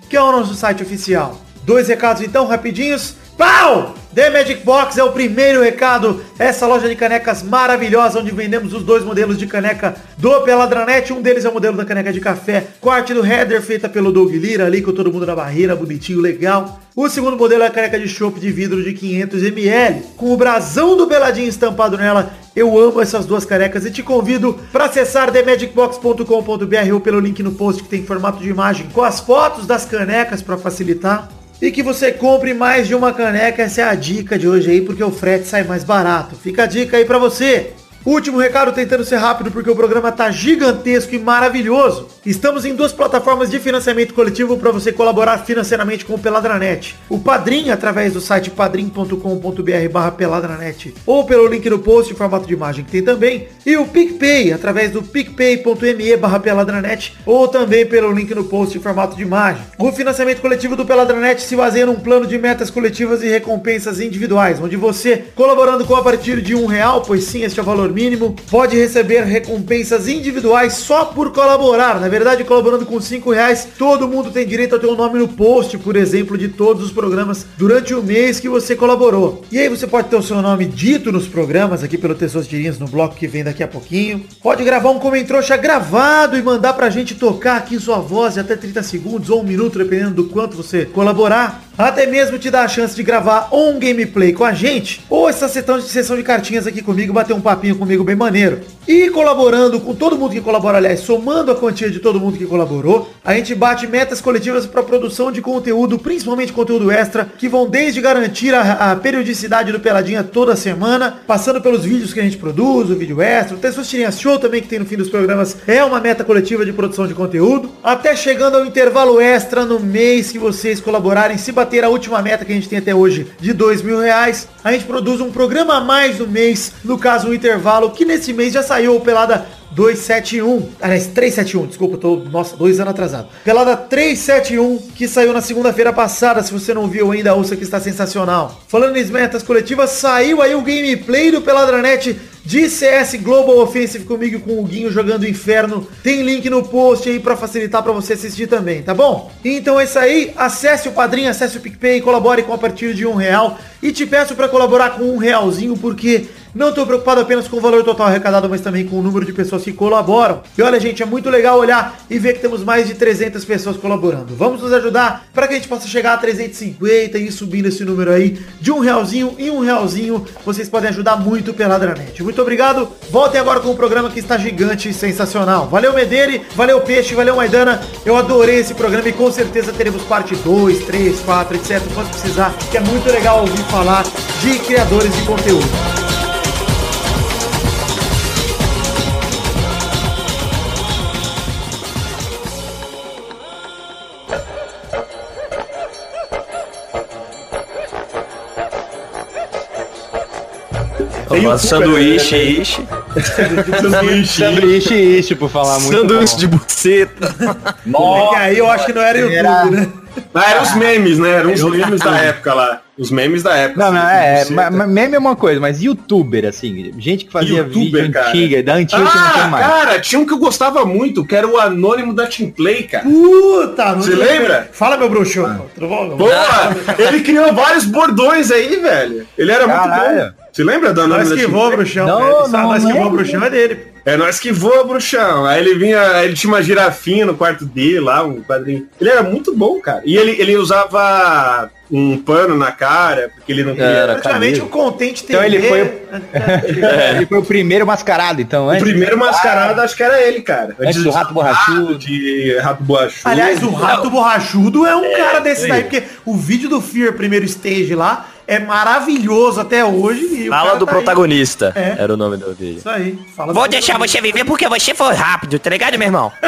B: que é o nosso site oficial. Dois recados então, rapidinhos. Pau! The Magic Box é o primeiro recado. Essa loja de canecas maravilhosa, onde vendemos os dois modelos de caneca do Peladranet. Um deles é o modelo da caneca de café, com do header feita pelo Doug Lira, ali com todo mundo na barreira, bonitinho, legal. O segundo modelo é a caneca de chopp de vidro de 500ml, com o brasão do Peladinho estampado nela. Eu amo essas duas canecas e te convido para acessar themagicbox.com.br ou pelo link no post que tem formato de imagem com as fotos das canecas para facilitar. E que você compre mais de uma caneca, essa é a dica de hoje aí, porque o frete sai mais barato. Fica a dica aí pra você. Último recado tentando ser rápido porque o programa tá gigantesco e maravilhoso. Estamos em duas plataformas de financiamento coletivo para você colaborar financeiramente com o Peladranet. O Padrim através do site padrim.com.br barra peladranet ou pelo link no post em formato de imagem que tem também. E o PicPay através do picpay.me barra peladranet ou também pelo link no post em formato de imagem. O financiamento coletivo do Peladranet se baseia num plano de metas coletivas e recompensas individuais, onde você, colaborando com a partir de um real, pois sim, este é o valor mínimo, pode receber recompensas individuais só por colaborar. Na verdade, colaborando com 5 reais, todo mundo tem direito a ter um nome no post, por exemplo, de todos os programas durante o mês que você colaborou. E aí você pode ter o seu nome dito nos programas, aqui pelo Tirinhas no bloco que vem daqui a pouquinho. Pode gravar um comentrouxa gravado e mandar pra gente tocar aqui sua voz de até 30 segundos ou um minuto, dependendo do quanto você colaborar. Até mesmo te dá a chance de gravar um gameplay com a gente, ou essa sessão de, sessão de cartinhas aqui comigo, bater um papinho comigo bem maneiro. E colaborando com todo mundo que colabora, aliás, somando a quantia de todo mundo que colaborou, a gente bate metas coletivas para produção de conteúdo, principalmente conteúdo extra, que vão desde garantir a, a, periodicidade do Peladinha toda semana, passando pelos vídeos que a gente produz, o vídeo extra, o Tessos Tirinhas Show também que tem no fim dos programas, é uma meta coletiva de produção de conteúdo, até chegando ao intervalo extra no mês que vocês colaborarem, se bater a última meta que a gente tem até hoje de dois mil reais, a gente produz um programa a mais no mês, no caso um intervalo, que nesse mês já saiu o Pelada 271, aliás, 371, desculpa, tô, nossa, dois anos atrasado. Pelada 371, que saiu na segunda-feira passada, se você não viu ainda, ouça que está sensacional. Falando em metas coletivas, saiu aí o gameplay do Peladranet de CS Global Offensive comigo com o Guinho jogando Inferno. Tem link no post aí para facilitar para você assistir também, tá bom? Então é isso aí, acesse o Padrinho, acesse o PicPay, colabore com a partir de um real. E te peço para colaborar com um realzinho, porque não estou preocupado apenas com o valor total arrecadado, mas também com o número de pessoas que colaboram. E olha, gente, é muito legal olhar e ver que temos mais de 300 pessoas colaborando. Vamos nos ajudar para que a gente possa chegar a 350 e subindo esse número aí de um realzinho e um realzinho. Vocês podem ajudar muito pela Dranet. Muito obrigado. Voltem agora com o programa que está gigante e sensacional. Valeu, Medeire. Valeu, Peixe. Valeu, Maidana. Eu adorei esse programa e com certeza teremos parte 2, 3, 4, etc. Quando precisar, que é muito legal ouvir falar de criadores de conteúdo.
C: Uma sanduíche, ishi.
D: sanduíche, sanduíche, ishi, por falar muito
C: Sanduíche
D: bom.
C: de buceta.
B: Nossa, que aí eu acho que não era YouTube,
D: Era-
B: né?
A: Ah, eram os memes, né? Eram os memes da época lá. Os memes da época.
D: Não, não,
A: assim,
D: é,
A: você-
D: ma- ma- meme é uma coisa, mas youtuber, assim, gente que fazia
A: Youtuber,
D: vídeo
A: cara.
D: antiga, da antiga que não tem
A: Ah,
D: mais.
A: cara, tinha um que eu gostava muito, que era o Anônimo da Teamplay, cara.
B: Puta,
A: Você lembra?
B: Fala, meu bruxo. Bom?
A: Pô, ele criou vários bordões aí, velho. Ele era muito
D: Caralho.
A: bom. Você lembra do
B: Nós
A: da
B: que voa, bruxão.
D: Não, não,
B: Nós que voa, bruxão é dele.
A: É nós que voa, bruxão. Aí ele vinha, ele tinha uma girafinha no quarto dele lá, um quadrinho. Ele era muito bom, cara. E ele, ele usava um pano na cara, porque ele não queria.
C: Era
B: Praticamente o Contente TV.
D: Então ele foi Ele foi o primeiro mascarado, então,
A: O
D: antes.
A: primeiro mascarado, acho que era ele, cara.
D: Antes do Rato Borrachudo.
A: De Rato Borrachudo.
B: Aliás, o Rato Borrachudo é um cara desse daí, porque o vídeo do Fear, primeiro stage lá, é maravilhoso até hoje. E
C: Fala do
B: tá
C: protagonista.
B: É.
C: Era o nome do vídeo.
B: Isso aí. Fala
O: Vou deixar você viver porque você foi rápido, tá ligado, meu irmão?
A: Que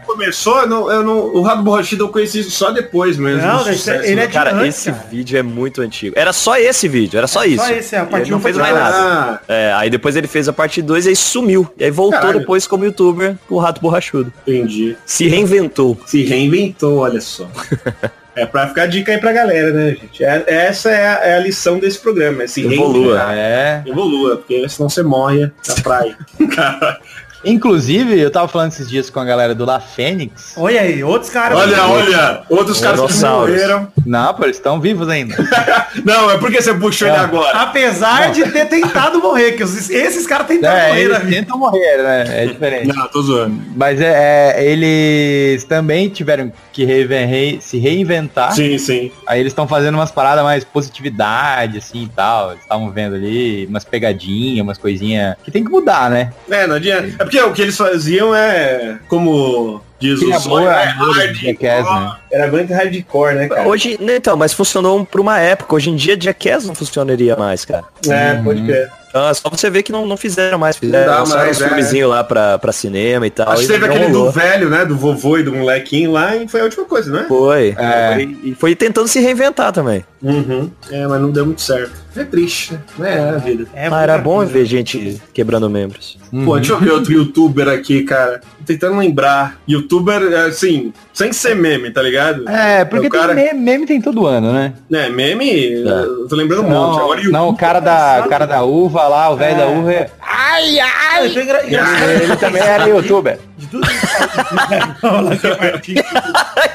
A: começou, eu não, eu não, o Rato Borrachudo eu conheci só depois mesmo.
B: Não, deve
A: sucesso,
B: ele é de
C: Cara,
B: antes,
C: esse
B: cara.
C: vídeo é muito antigo. Era só esse vídeo, era só isso.
B: Só esse, é, a parte
C: ele não fez mais nada. É, aí depois ele fez a parte 2 e aí sumiu. E aí voltou
A: Caralho.
C: depois como youtuber com o Rato Borrachudo.
A: Entendi.
C: Se reinventou.
A: Se reinventou, olha só. É pra ficar dica aí pra galera, né, gente? É- essa é a, é a lição desse programa, é se
C: Evolua.
A: reinventar.
D: É.
A: Evolua, porque senão você morre na praia.
D: Inclusive, eu tava falando esses dias com a galera do La Fênix.
B: Olha aí, outros caras.
A: olha, olha, outros caras que morreram.
D: Não, pô, eles estão vivos ainda.
A: Não, é porque você puxou ele agora.
B: Apesar de ter tentado morrer, que os- esses caras tentaram
D: É,
B: morrer
D: eles
B: vida.
D: tentam morrer, né? É diferente.
A: Não, tô zoando.
D: Mas é, é, eles também tiveram que re- se reinventar.
A: Sim, sim.
D: Aí eles estão fazendo umas paradas mais positividade, assim e tal. Eles estavam vendo ali umas pegadinhas, umas coisinhas que tem que mudar, né?
A: É, não adianta. É porque o que eles faziam é como diz o
D: amor,
A: é
D: amor, Jackass, né?
A: Era muito hardcore, né, cara?
C: Hoje, né, então, mas funcionou por uma época. Hoje em dia, Jackass não funcionaria mais, cara.
A: É, pode crer.
C: Então, é só você ver que não, não fizeram mais. Fizeram
A: Não dá mais,
C: uns
A: é.
C: filmezinhos lá pra, pra cinema e tal.
A: Acho
C: e
A: que teve aquele
C: rolou.
A: do velho, né? Do vovô e do molequinho lá e foi a última coisa, né?
C: Foi.
D: É.
C: Foi- E foi tentando se reinventar também.
A: Uhum. É, mas não deu muito certo. É triste, né? Não é a vida.
B: É,
C: Mas era bom ver gente quebrando membros.
A: Pô, deixa eu ver outro youtuber aqui, cara. Tô tentando lembrar. Youtuber, assim, sem ser meme, tá ligado?
D: É, porque
A: o cara...
D: tem meme, meme tem todo ano, né?
A: É, meme, eu tô lembrando um monte.
D: Não,
A: Agora
D: não, o cara da, o cara da uva lá, o velho da uva, é-
B: Ai, ai! Isso é engra- engraçado.
D: ele também era youtuber.
B: De tudo.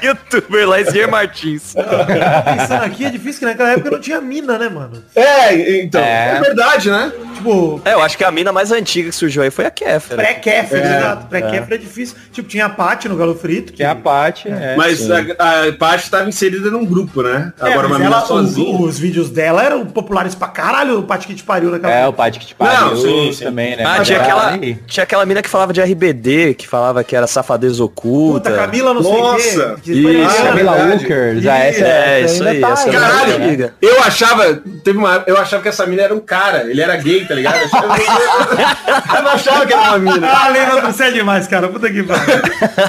C: Youtuber Lazier Martins.
B: Pensando aqui, é difícil que naquela época não tinha mina, né, mano?
A: É, então,
D: É.
A: é, verdade, né?
B: Tipo,
C: É, eu acho que a mina mais antiga que surgiu aí foi a Kéfera.
B: pré-Kéfera,
A: É,
B: exato. Pré-Kéfera é. difícil. Tipo, tinha a Paty no Galo Frito. Que...
D: Tem a Paty, é.
A: Mas a, a Paty tava inserida num grupo, né?
B: É,
A: Agora uma mina
B: ela,
A: sozinha.
B: Os, os vídeos dela eram populares pra caralho, o Paty que te pariu naquela
D: É, o Paty que te pariu
A: Não, sim, sim.
D: Também, né?
C: Ah, tinha
D: era
C: aquela, tinha aquela mina que falava de RBD, que falava que era safadeza oculta.
B: Puta, Camila não sei o
A: Nossa,
B: que foi
C: isso.
D: Camila
A: verdade.
D: Walker, já essa,
C: É,
D: essa
C: isso aí,
D: tá
C: essa
D: né?
A: Caralho,
C: amiga.
A: eu achava, teve uma, eu achava que essa mina era um cara, ele era gay, tá ligado? Eu, achava- eu não achava que era uma mina.
B: Ah, lembra você é demais, cara. Puta que pariu.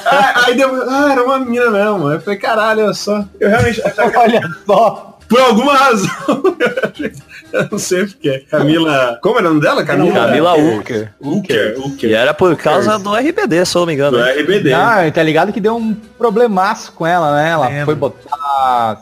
A: Ah, aí deu, ah, era uma mina mesmo. Eu falei, caralho, olha só. Eu realmente achava que
D: Olha só.
A: Por alguma razão. eu não sei porque. Camila. Como era o nome dela? Camila.
C: Camila Walker.
A: Uker.
C: E
A: Uker.
C: era por causa do RBD, se eu não me engano.
A: Do RBD.
D: Ah, tá ligado que deu um problemaço com ela, né? Ela
B: Lembro.
D: foi botar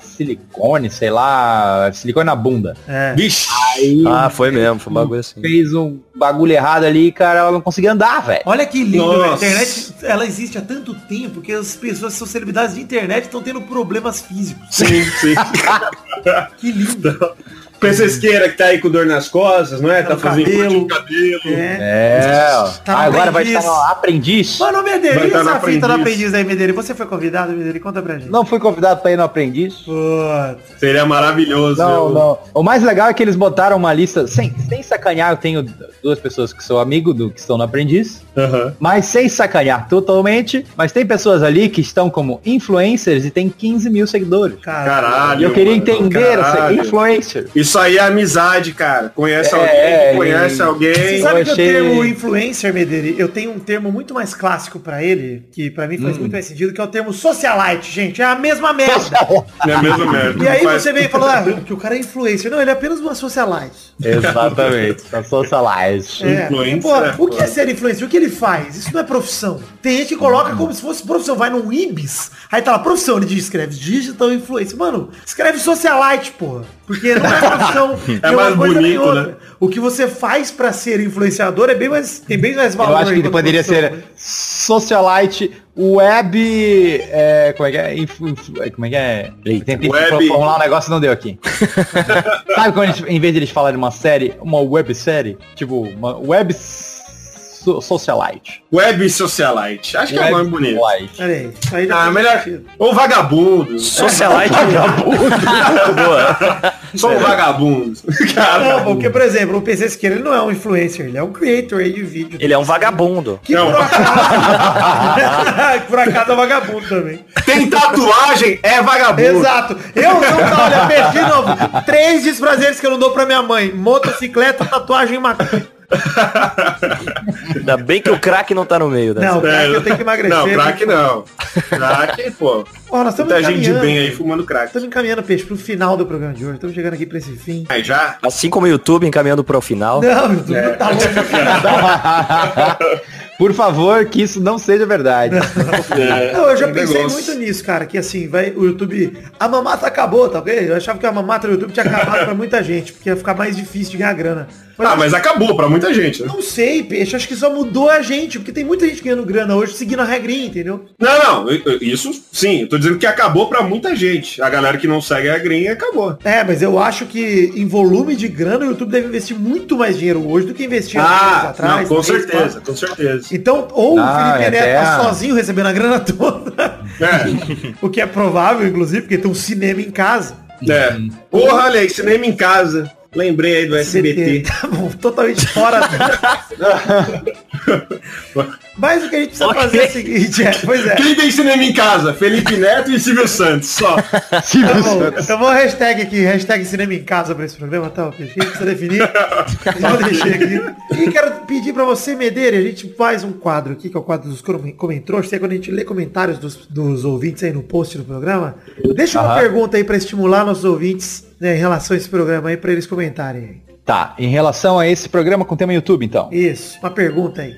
D: silicone, sei lá, silicone na bunda.
B: É.
A: Vixe.
D: Aí
C: Ah, foi mesmo, foi um bagulho assim.
D: fez um bagulho errado ali, cara, ela não conseguia andar, velho.
B: Olha que lindo, velho. A internet, ela existe há tanto tempo que as pessoas que são celebridades de internet estão tendo problemas físicos.
A: Sim, sim.
B: Que lindo.
A: Pensesqueira que tá aí com dor nas costas, não é? Tá
B: no
A: fazendo
B: cabelo.
A: corte de cabelo.
B: É.
D: É.
B: Tá
D: Ah, agora vai
B: aprendiz.
D: estar no aprendiz.
B: Mano, Medeiros,
A: Vai tá no
B: essa fita do
A: aprendiz.
B: aprendiz aí, Medeiros? Você foi convidado, Medeiros? Conta pra gente.
D: Não fui convidado pra ir no aprendiz.
B: Puta.
A: Seria maravilhoso.
D: Não,
A: eu-
D: não. O mais legal é que eles botaram uma lista, sem, sem sacanear, eu tenho duas pessoas que sou amigo do que estão no aprendiz, mas sem sacanear totalmente, mas tem pessoas ali que estão como influencers e tem 15 mil seguidores.
A: Caralho.
D: E eu queria
A: mano,
D: entender essa
A: caralho.
D: influencer.
A: Isso aí é amizade, cara. Conhece
D: É,
A: alguém,
D: e-
A: conhece
B: Você
A: alguém.
B: sabe que
D: achei-
B: o termo influencer, Medeiros, eu tenho um termo muito mais clássico pra ele, que pra mim faz
A: Hum.
B: muito mais sentido, que é o termo socialite, gente. É a mesma merda.
A: É a mesma merda.
B: E aí
A: Faz-
B: você vem falar ah, que o cara é influencer. Não, ele é apenas uma socialite.
D: Exatamente. Tá socialized.
B: É.
A: Influencer,
B: Pô,
A: é,
B: o que é ser influencer? O que ele faz? Isso não é profissão. Tem gente que coloca como se fosse profissão. Vai num Ibis, aí tá lá, profissão, ele diz, escreve digital influencer. Mano, escreve socialite, porra. Porque não é profissão.
A: É mais bonito, né?
B: O que você faz pra ser influenciador é bem mais, tem bem mais valor.
D: Eu acho que
B: quanto
D: poderia ser
B: né?
D: socialite web. É, como é que é? Influ- como é que é? Eu Tentei
A: Web-
D: formular um negócio e não deu aqui. Sabe quando eles, em vez de eles falarem uma série, uma websérie? Tipo, uma web so- socialite.
A: Web socialite. Acho que é um nome bonito.
D: Socialite.
B: Pera aí, isso aí já
A: Ah, melhor.
B: sentido.
A: Ou vagabundo.
C: Socialite. Boa.
A: Só um vagabundo. Cara,
B: Não, porque, por exemplo, o PC Siqueira, ele não é um influencer, ele é um creator aí de vídeo.
C: Ele é um vagabundo.
B: Que
A: Não.
B: por acaso... por acaso é vagabundo também.
A: tem tatuagem, é vagabundo.
B: Exato. Eu não tá, olha, perdi de novo. Três desprazeres que eu não dou pra minha mãe. Motocicleta, tatuagem e maconha.
C: Ainda bem que o craque não tá no meio dessa.
B: Não, crack eu tenho que emagrecer.
A: Não, crack não. Crack, pô.
B: Ó, nós estamos
A: gente
B: encaminhando.
A: bem aí fumando crack.
B: Estamos encaminhando, Peixe, pro final do programa de hoje. Estamos chegando aqui pra esse fim.
A: Aí já?
C: Assim como o YouTube encaminhando pro final.
B: Não, meu Deus,
A: É.
B: tá louco.
D: Por favor, que isso não seja verdade.
A: É,
B: Não, eu já
A: um
B: pensei
A: negócio.
B: muito nisso, cara, que assim, vai, o YouTube. A mamata acabou, tá ok? Eu achava que a mamata do YouTube tinha acabado pra muita gente, porque ia ficar mais difícil de ganhar grana.
A: Ah, mas acabou pra muita gente, né?
B: Não sei, peixe, acho que só mudou a gente, porque tem muita gente ganhando grana hoje seguindo a regrinha, entendeu?
A: Não, não, isso sim, eu tô dizendo que acabou pra muita gente. A galera que não segue a grinha acabou.
B: É, mas eu acho que em volume de grana o YouTube deve investir muito mais dinheiro hoje do que investia anos
A: Ah,
B: atrás.
A: não, com certeza, com certeza.
B: Então, ou
D: Ah,
B: o Felipe
D: é
B: Neto tá
D: a-
B: sozinho recebendo a grana toda.
A: É,
B: o que é provável, inclusive, porque tem um cinema em casa.
A: é. Porra, olha aí, cinema em casa. Lembrei aí do SBT.
B: Tá bom, totalmente fora. Mas o que a gente precisa fazer é o seguinte, é, pois é.
A: Quem tem cinema em casa? Felipe Neto e Silvio Santos, só.
B: Tá bom, eu vou hashtag aqui, hashtag cinema em casa pra esse programa, tá? Quem precisa definir? Só deixei aqui. E quero pedir pra você, Medeira, a gente faz um quadro aqui, que é o quadro dos comentários, que é quando a gente lê comentários dos, dos ouvintes aí no post do programa. Deixa uma
D: Aham.
B: pergunta aí pra estimular nossos ouvintes né, em relação a esse programa aí, pra eles comentarem.
D: Tá, em relação a esse programa com tema YouTube, então.
B: Isso, uma pergunta aí.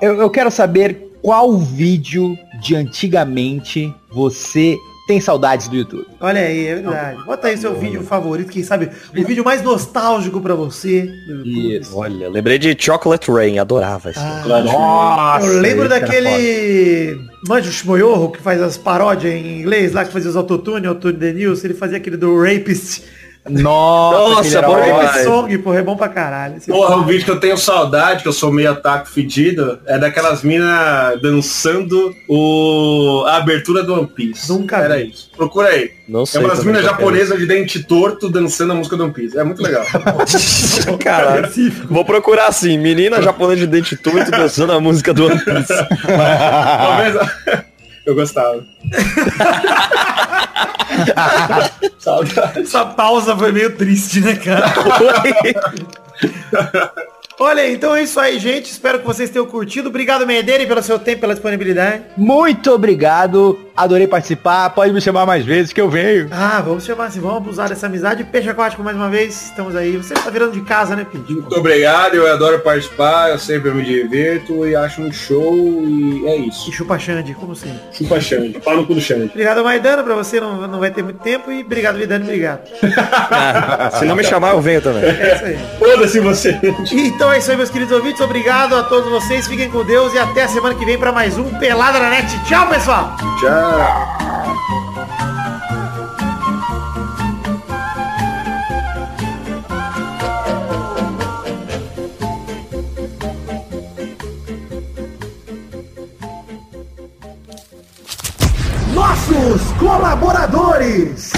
D: Eu, eu quero saber qual vídeo de antigamente você tem saudades do YouTube.
B: Olha aí, é verdade. Bota aí seu vídeo favorito, quem sabe o vídeo mais nostálgico pra você.
D: Isso.
C: Olha, lembrei de Chocolate Rain, adorava isso.
B: Ah,
D: Nossa,
B: eu lembro daquele. Manja o Shmoyorro, que faz as paródias em inglês lá, que fazia os autotune, autotune Denilson, ele fazia aquele do Rapist.
D: Nossa,
C: Nossa, bom demais.
B: Song, porra, é bom pra caralho. Esse
A: Porra, o vídeo que eu tenho saudade, que eu sou meio ataque fedido, é daquelas minas dançando o... a abertura do One Piece.
B: Nunca
A: Era
B: vi.
A: isso. Procura aí.
C: Não
A: É
C: sei.
A: umas
C: também
A: minas
C: é.
A: japonesas de dente torto dançando a música do One Piece. É muito legal.
C: Caralho. Vou procurar assim, menina japonesa de dente torto dançando a música do One Piece.
A: Talvez... Eu gostava. Saudade.
B: Essa pausa foi meio triste, né, cara? Olha aí, então é isso aí, gente. Espero que vocês tenham curtido. Obrigado, Medeira, pelo seu tempo, pela disponibilidade.
D: Muito obrigado, adorei participar, pode me chamar mais vezes que eu venho.
B: Ah, vamos chamar assim, vamos abusar dessa amizade. Peixe aquático mais uma vez, estamos aí. Você tá virando de casa, né, Pinto?
A: Muito obrigado, eu adoro participar, eu sempre me divirto e acho um show e é
B: E
A: isso.
B: chupa Xande, como sempre.
A: Chupa Xande, pau no cu do Xande.
B: Obrigado, Maidana, pra você não, não vai ter muito tempo. E obrigado, Vidani, obrigado.
C: Ah, se não me chamar, eu venho também.
B: É isso aí.
A: Foda-se você.
B: Então é isso aí, meus queridos ouvintes. Obrigado a todos vocês. Fiquem com Deus e até a semana que vem pra mais um Pelada na Net. Tchau, pessoal!
A: Tchau.
B: Colaboradores!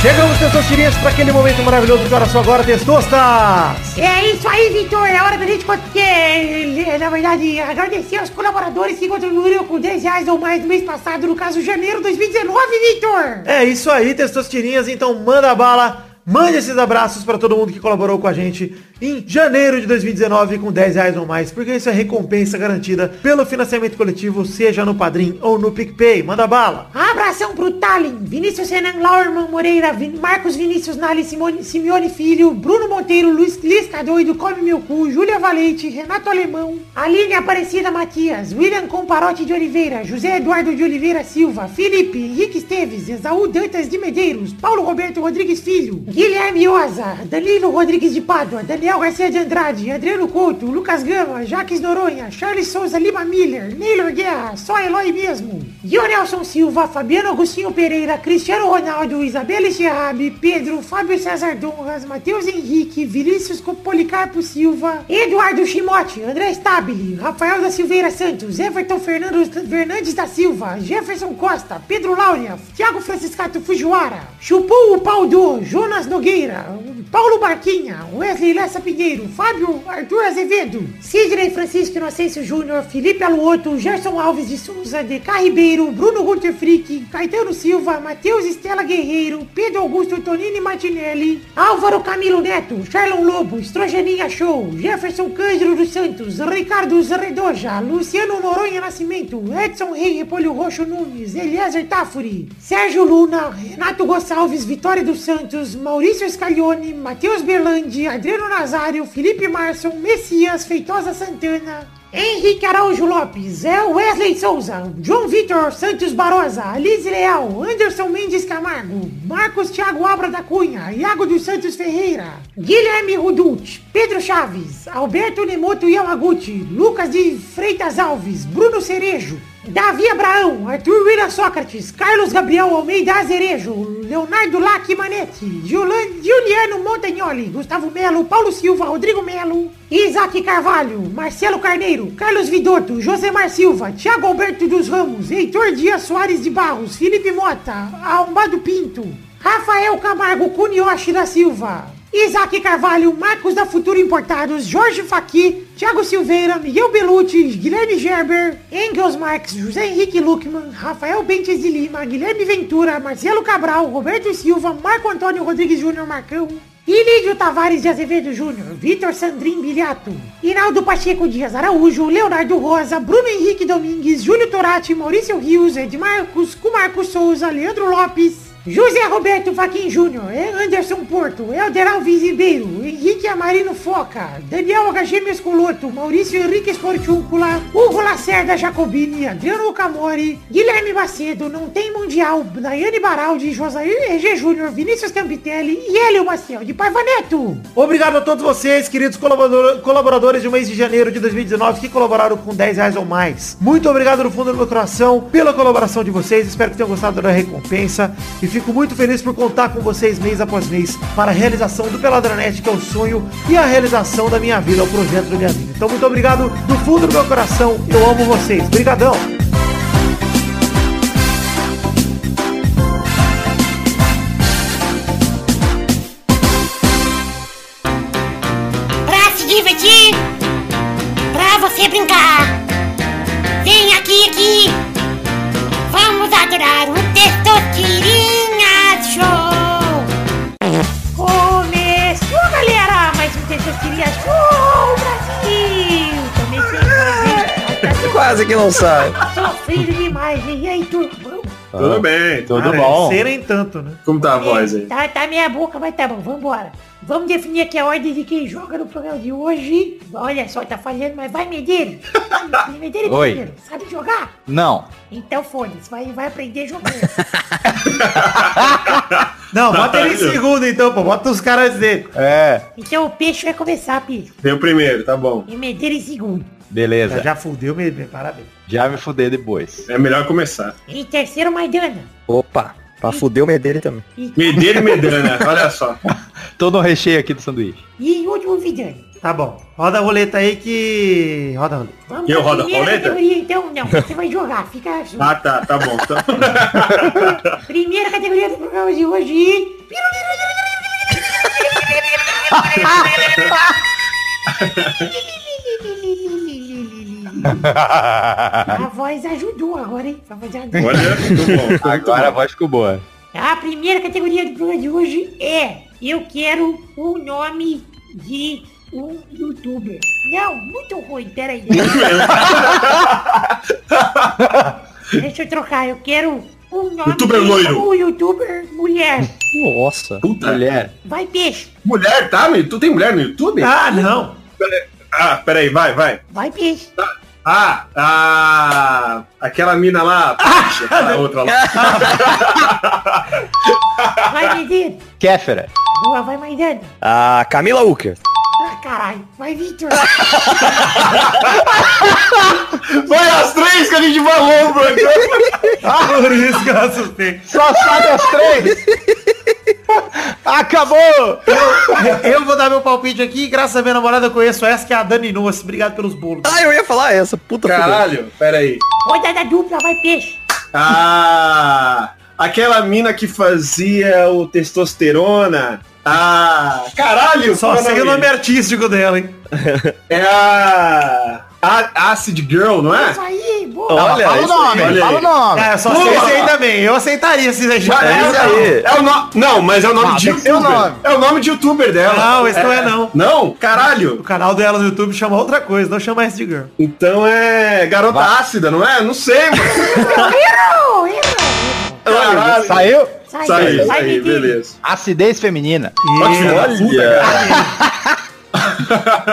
B: Chegamos, testosterinhas, para aquele momento maravilhoso do Hora Só Agora, Testostas!
P: É isso aí, Vitor. É hora da gente, é, na verdade, agradecer aos colaboradores que contribuíram com 10 reais ou mais no mês passado, no caso, janeiro de 2019, Vitor.
B: É isso aí, testosterinhas. Então manda bala, mande esses abraços para todo mundo que colaborou com a gente em janeiro de 2019 com 10 reais ou mais, porque isso é recompensa garantida pelo financiamento coletivo, seja no Padrim ou no PicPay. Manda bala!
P: Abração pro Tallin, Vinícius Renan Laurman Moreira, Vin- Marcos Vinícius Nali Simone, Simeone Filho, Bruno Monteiro, Luiz Lisca Doido, Come Meu Cu, Júlia Valente, Renato Alemão, Aline Aparecida Matias, William Comparote de Oliveira, José Eduardo de Oliveira Silva, Felipe, Henrique Esteves, Esaú Dantas de Medeiros, Paulo Roberto Rodrigues Filho, Guilherme Oza, Danilo Rodrigues de Pádua, Daniel Garcia de Andrade, Adriano Couto, Lucas Gama, Jaques Noronha, Charles Souza Lima Miller, Neylor Guerra, só Eloy mesmo, Dionelson Silva, Fabiano Agostinho Pereira, Cristiano Ronaldo, Isabela Xerrabi, Pedro, Fábio César Donras, Matheus Henrique, Vinícius Policarpo Silva, Eduardo Chimote, André Stabile, Rafael da Silveira Santos, Everton Fernando Fernandes da Silva, Jefferson Costa, Pedro Laura, Thiago Franciscato Fujiwara, Chupou o Pau do, Jonas Nogueira, Paulo Barquinha, Wesley Lessa Pinheiro, Fábio Arthur Azevedo, Sidney Francisco Inocêncio Júnior, Felipe Aluoto, Gerson Alves de Souza, DK Ribeiro, Bruno Gunter Frick, Caetano Silva, Matheus Estela Guerreiro, Pedro Augusto Tonini Martinelli, Álvaro Camilo Neto, Charlon Lobo, Estrogeninha Show, Jefferson Cândido dos Santos, Ricardo Zredoja, Luciano Noronha Nascimento, Edson Rei Repolho Roxo Nunes, Eliezer Tafuri, Sérgio Luna, Renato Gonçalves, Vitória dos Santos, Maurício Scaglione, Matheus Berlandi, Adriano Nazário, Felipe Marson, Messias, Feitosa Santana, Henrique Araújo Lopes, é Wesley Souza, João Vitor Santos Barosa, Alice Leal, Anderson Mendes Camargo, Marcos Thiago Abra da Cunha, Iago dos Santos Ferreira, Guilherme Rudut, Pedro Chaves, Alberto Nemoto Yamaguchi, Lucas de Freitas Alves, Bruno Cerejo, Davi Abraão, Arthur Vira Sócrates, Carlos Gabriel Almeida Azerejo, Leonardo Lac Manetti, Juliano Montagnoli, Gustavo Melo, Paulo Silva, Rodrigo Melo, Isaac Carvalho, Marcelo Carneiro, Carlos Vidotto, Josemar Silva, Thiago Alberto dos Ramos, Heitor Dias Soares de Barros, Felipe Mota, Arrombado Pinto, Rafael Camargo Cunioche da Silva, Isaac Carvalho, Marcos da Futuro Importados, Jorge Faqui, Thiago Silveira, Miguel Belucci, Guilherme Gerber, Engels Marques, José Henrique Luckman, Rafael Bentes de Lima, Guilherme Ventura, Marcelo Cabral, Roberto Silva, Marco Antônio Rodrigues Júnior Marcão, Ilídio Tavares de Azevedo Júnior, Vitor Sandrin Biliato, Hinaldo Pacheco Dias Araújo, Leonardo Rosa, Bruno Henrique Domingues, Júlio Torati, Maurício Rios, Edmarcos, Cumarco Souza, Leandro Lopes, José Roberto Faquin Júnior, Anderson Porto, Helder Alves Ribeiro, Henrique Amarino Foca, Daniel HG Mescoloto, Maurício Henrique Esportúncula, Hugo Lacerda Jacobini, Adriano Camori, Guilherme Macedo, Não Tem Mundial, Daiane Baraldi, Josair EG Júnior, Vinícius Campitelli e Hélio Maciel de Paiva Neto.
B: Obrigado a todos vocês, queridos colaborador- colaboradores do mês de janeiro de 2019 que colaboraram com 10 reais ou mais. Muito obrigado no fundo do meu coração pela colaboração de vocês. Espero que tenham gostado da recompensa. E fico muito feliz por contar com vocês mês após mês para a realização do Peladranet, que é o sonho e a realização da minha vida, o projeto da minha vida. Então muito obrigado do fundo do meu coração. Eu amo vocês. Obrigadão.
N: Pra se divertir, pra você brincar. Vem aqui, aqui. Vamos adorar o Testosterinha
P: Brasil! Comecei
C: Quase que não sai.
P: Sofrido demais, hein? E aí, turma?
A: Tudo bem,
B: Ah, é, Ser nem tanto, né?
A: Como tá a voz aí?
P: Tá, tá meia boca, mas tá bom, vambora. Vamos definir aqui a ordem de quem joga no programa de hoje. Olha só, tá falhando, mas vai, Medeiros. Medeiros,
D: Oi.
P: Medeiros, sabe jogar?
D: Não.
P: Então foda-se, vai, vai aprender jogando.
B: Não,
A: Tá,
B: bota ele em
A: tá.
B: segundo então, pô. Bota os caras dele.
D: É.
P: Então o peixe vai começar, peixe.
A: Veio primeiro, tá bom.
P: E Medeiros em segundo.
D: Beleza.
B: Já, já fudeu, me, me- parabéns.
D: Já me fudei depois.
A: É melhor começar.
P: Em terceiro, Maidana.
C: Opa, pra fuder o Medeira também.
A: Medeira e Medana, olha só.
D: Tô no recheio aqui do sanduíche.
P: E em último, Vidani.
B: Tá bom. Roda a roleta aí que... Roda a roleta.
P: Vamos
A: Eu rodo a
P: primeira
A: roleta?
P: categoria, então. Não, você vai jogar, fica...
A: Ah, tá, tá bom. Tá.
P: Primeira categoria do programa de hoje. A voz ajudou agora, hein? A voz ajudou.
A: Olha, muito bom.
D: Agora a voz ficou boa.
P: A primeira categoria do programa de hoje é Eu quero o nome de um youtuber. Não, muito ruim, peraí. Deixa eu trocar, eu quero o nome
A: Youtuber loiro.
P: um youtuber mulher.
C: Nossa.
A: Puta.
D: Mulher.
P: Vai, peixe.
A: Mulher, tá? meu? Tu tem mulher no YouTube?
B: Ah, não.
A: Ah, peraí, vai, vai.
P: Vai, peixe.
A: Ah, a... aquela mina lá, aquela outra lá.
P: Vai, Medeiros.
D: Kéfera.
P: Boa, vai, Maidana.
C: A Camila Ucker.
P: Ah, caralho. Vai, Victor.
A: Foi as três que a gente falou no programa.
B: Por isso que eu assustei.
D: Só sabe as três. Acabou.
B: Eu vou dar meu palpite aqui. Graças a minha namorada eu conheço essa, que é a Dani Nuas. Obrigado pelos bolos.
C: Ah, eu ia falar essa. Puta
A: Caralho, peraí.
P: Rodada dupla, vai, peixe.
A: Ah, aquela mina que fazia o testosterona Ah, caralho!
B: Só
A: qual é
B: sei o nome artístico dela, hein?
A: É a... a Acid Girl, não é?
P: Isso aí, boa.
C: Olha,
D: fala o nome,
C: aí.
D: fala o nome.
B: É, só sei esse aí também. Eu aceitaria se deixar.
C: É
A: é, é o nome. Não, mas é o nome
D: Não,
A: de
D: o
A: youtuber.
D: nome.
A: É o nome de youtuber dela.
B: Não, esse não é não.
A: Não?
B: O
A: Caralho.
B: canal dela no YouTube chama outra coisa, não chama esse de girl.
A: Então é garota ácida, não é? Não sei, mano. Caralho.
D: Saiu?
P: Sai,
A: Saiu, saiu,
P: Didi.
A: beleza.
D: Acidez feminina.
C: Olha.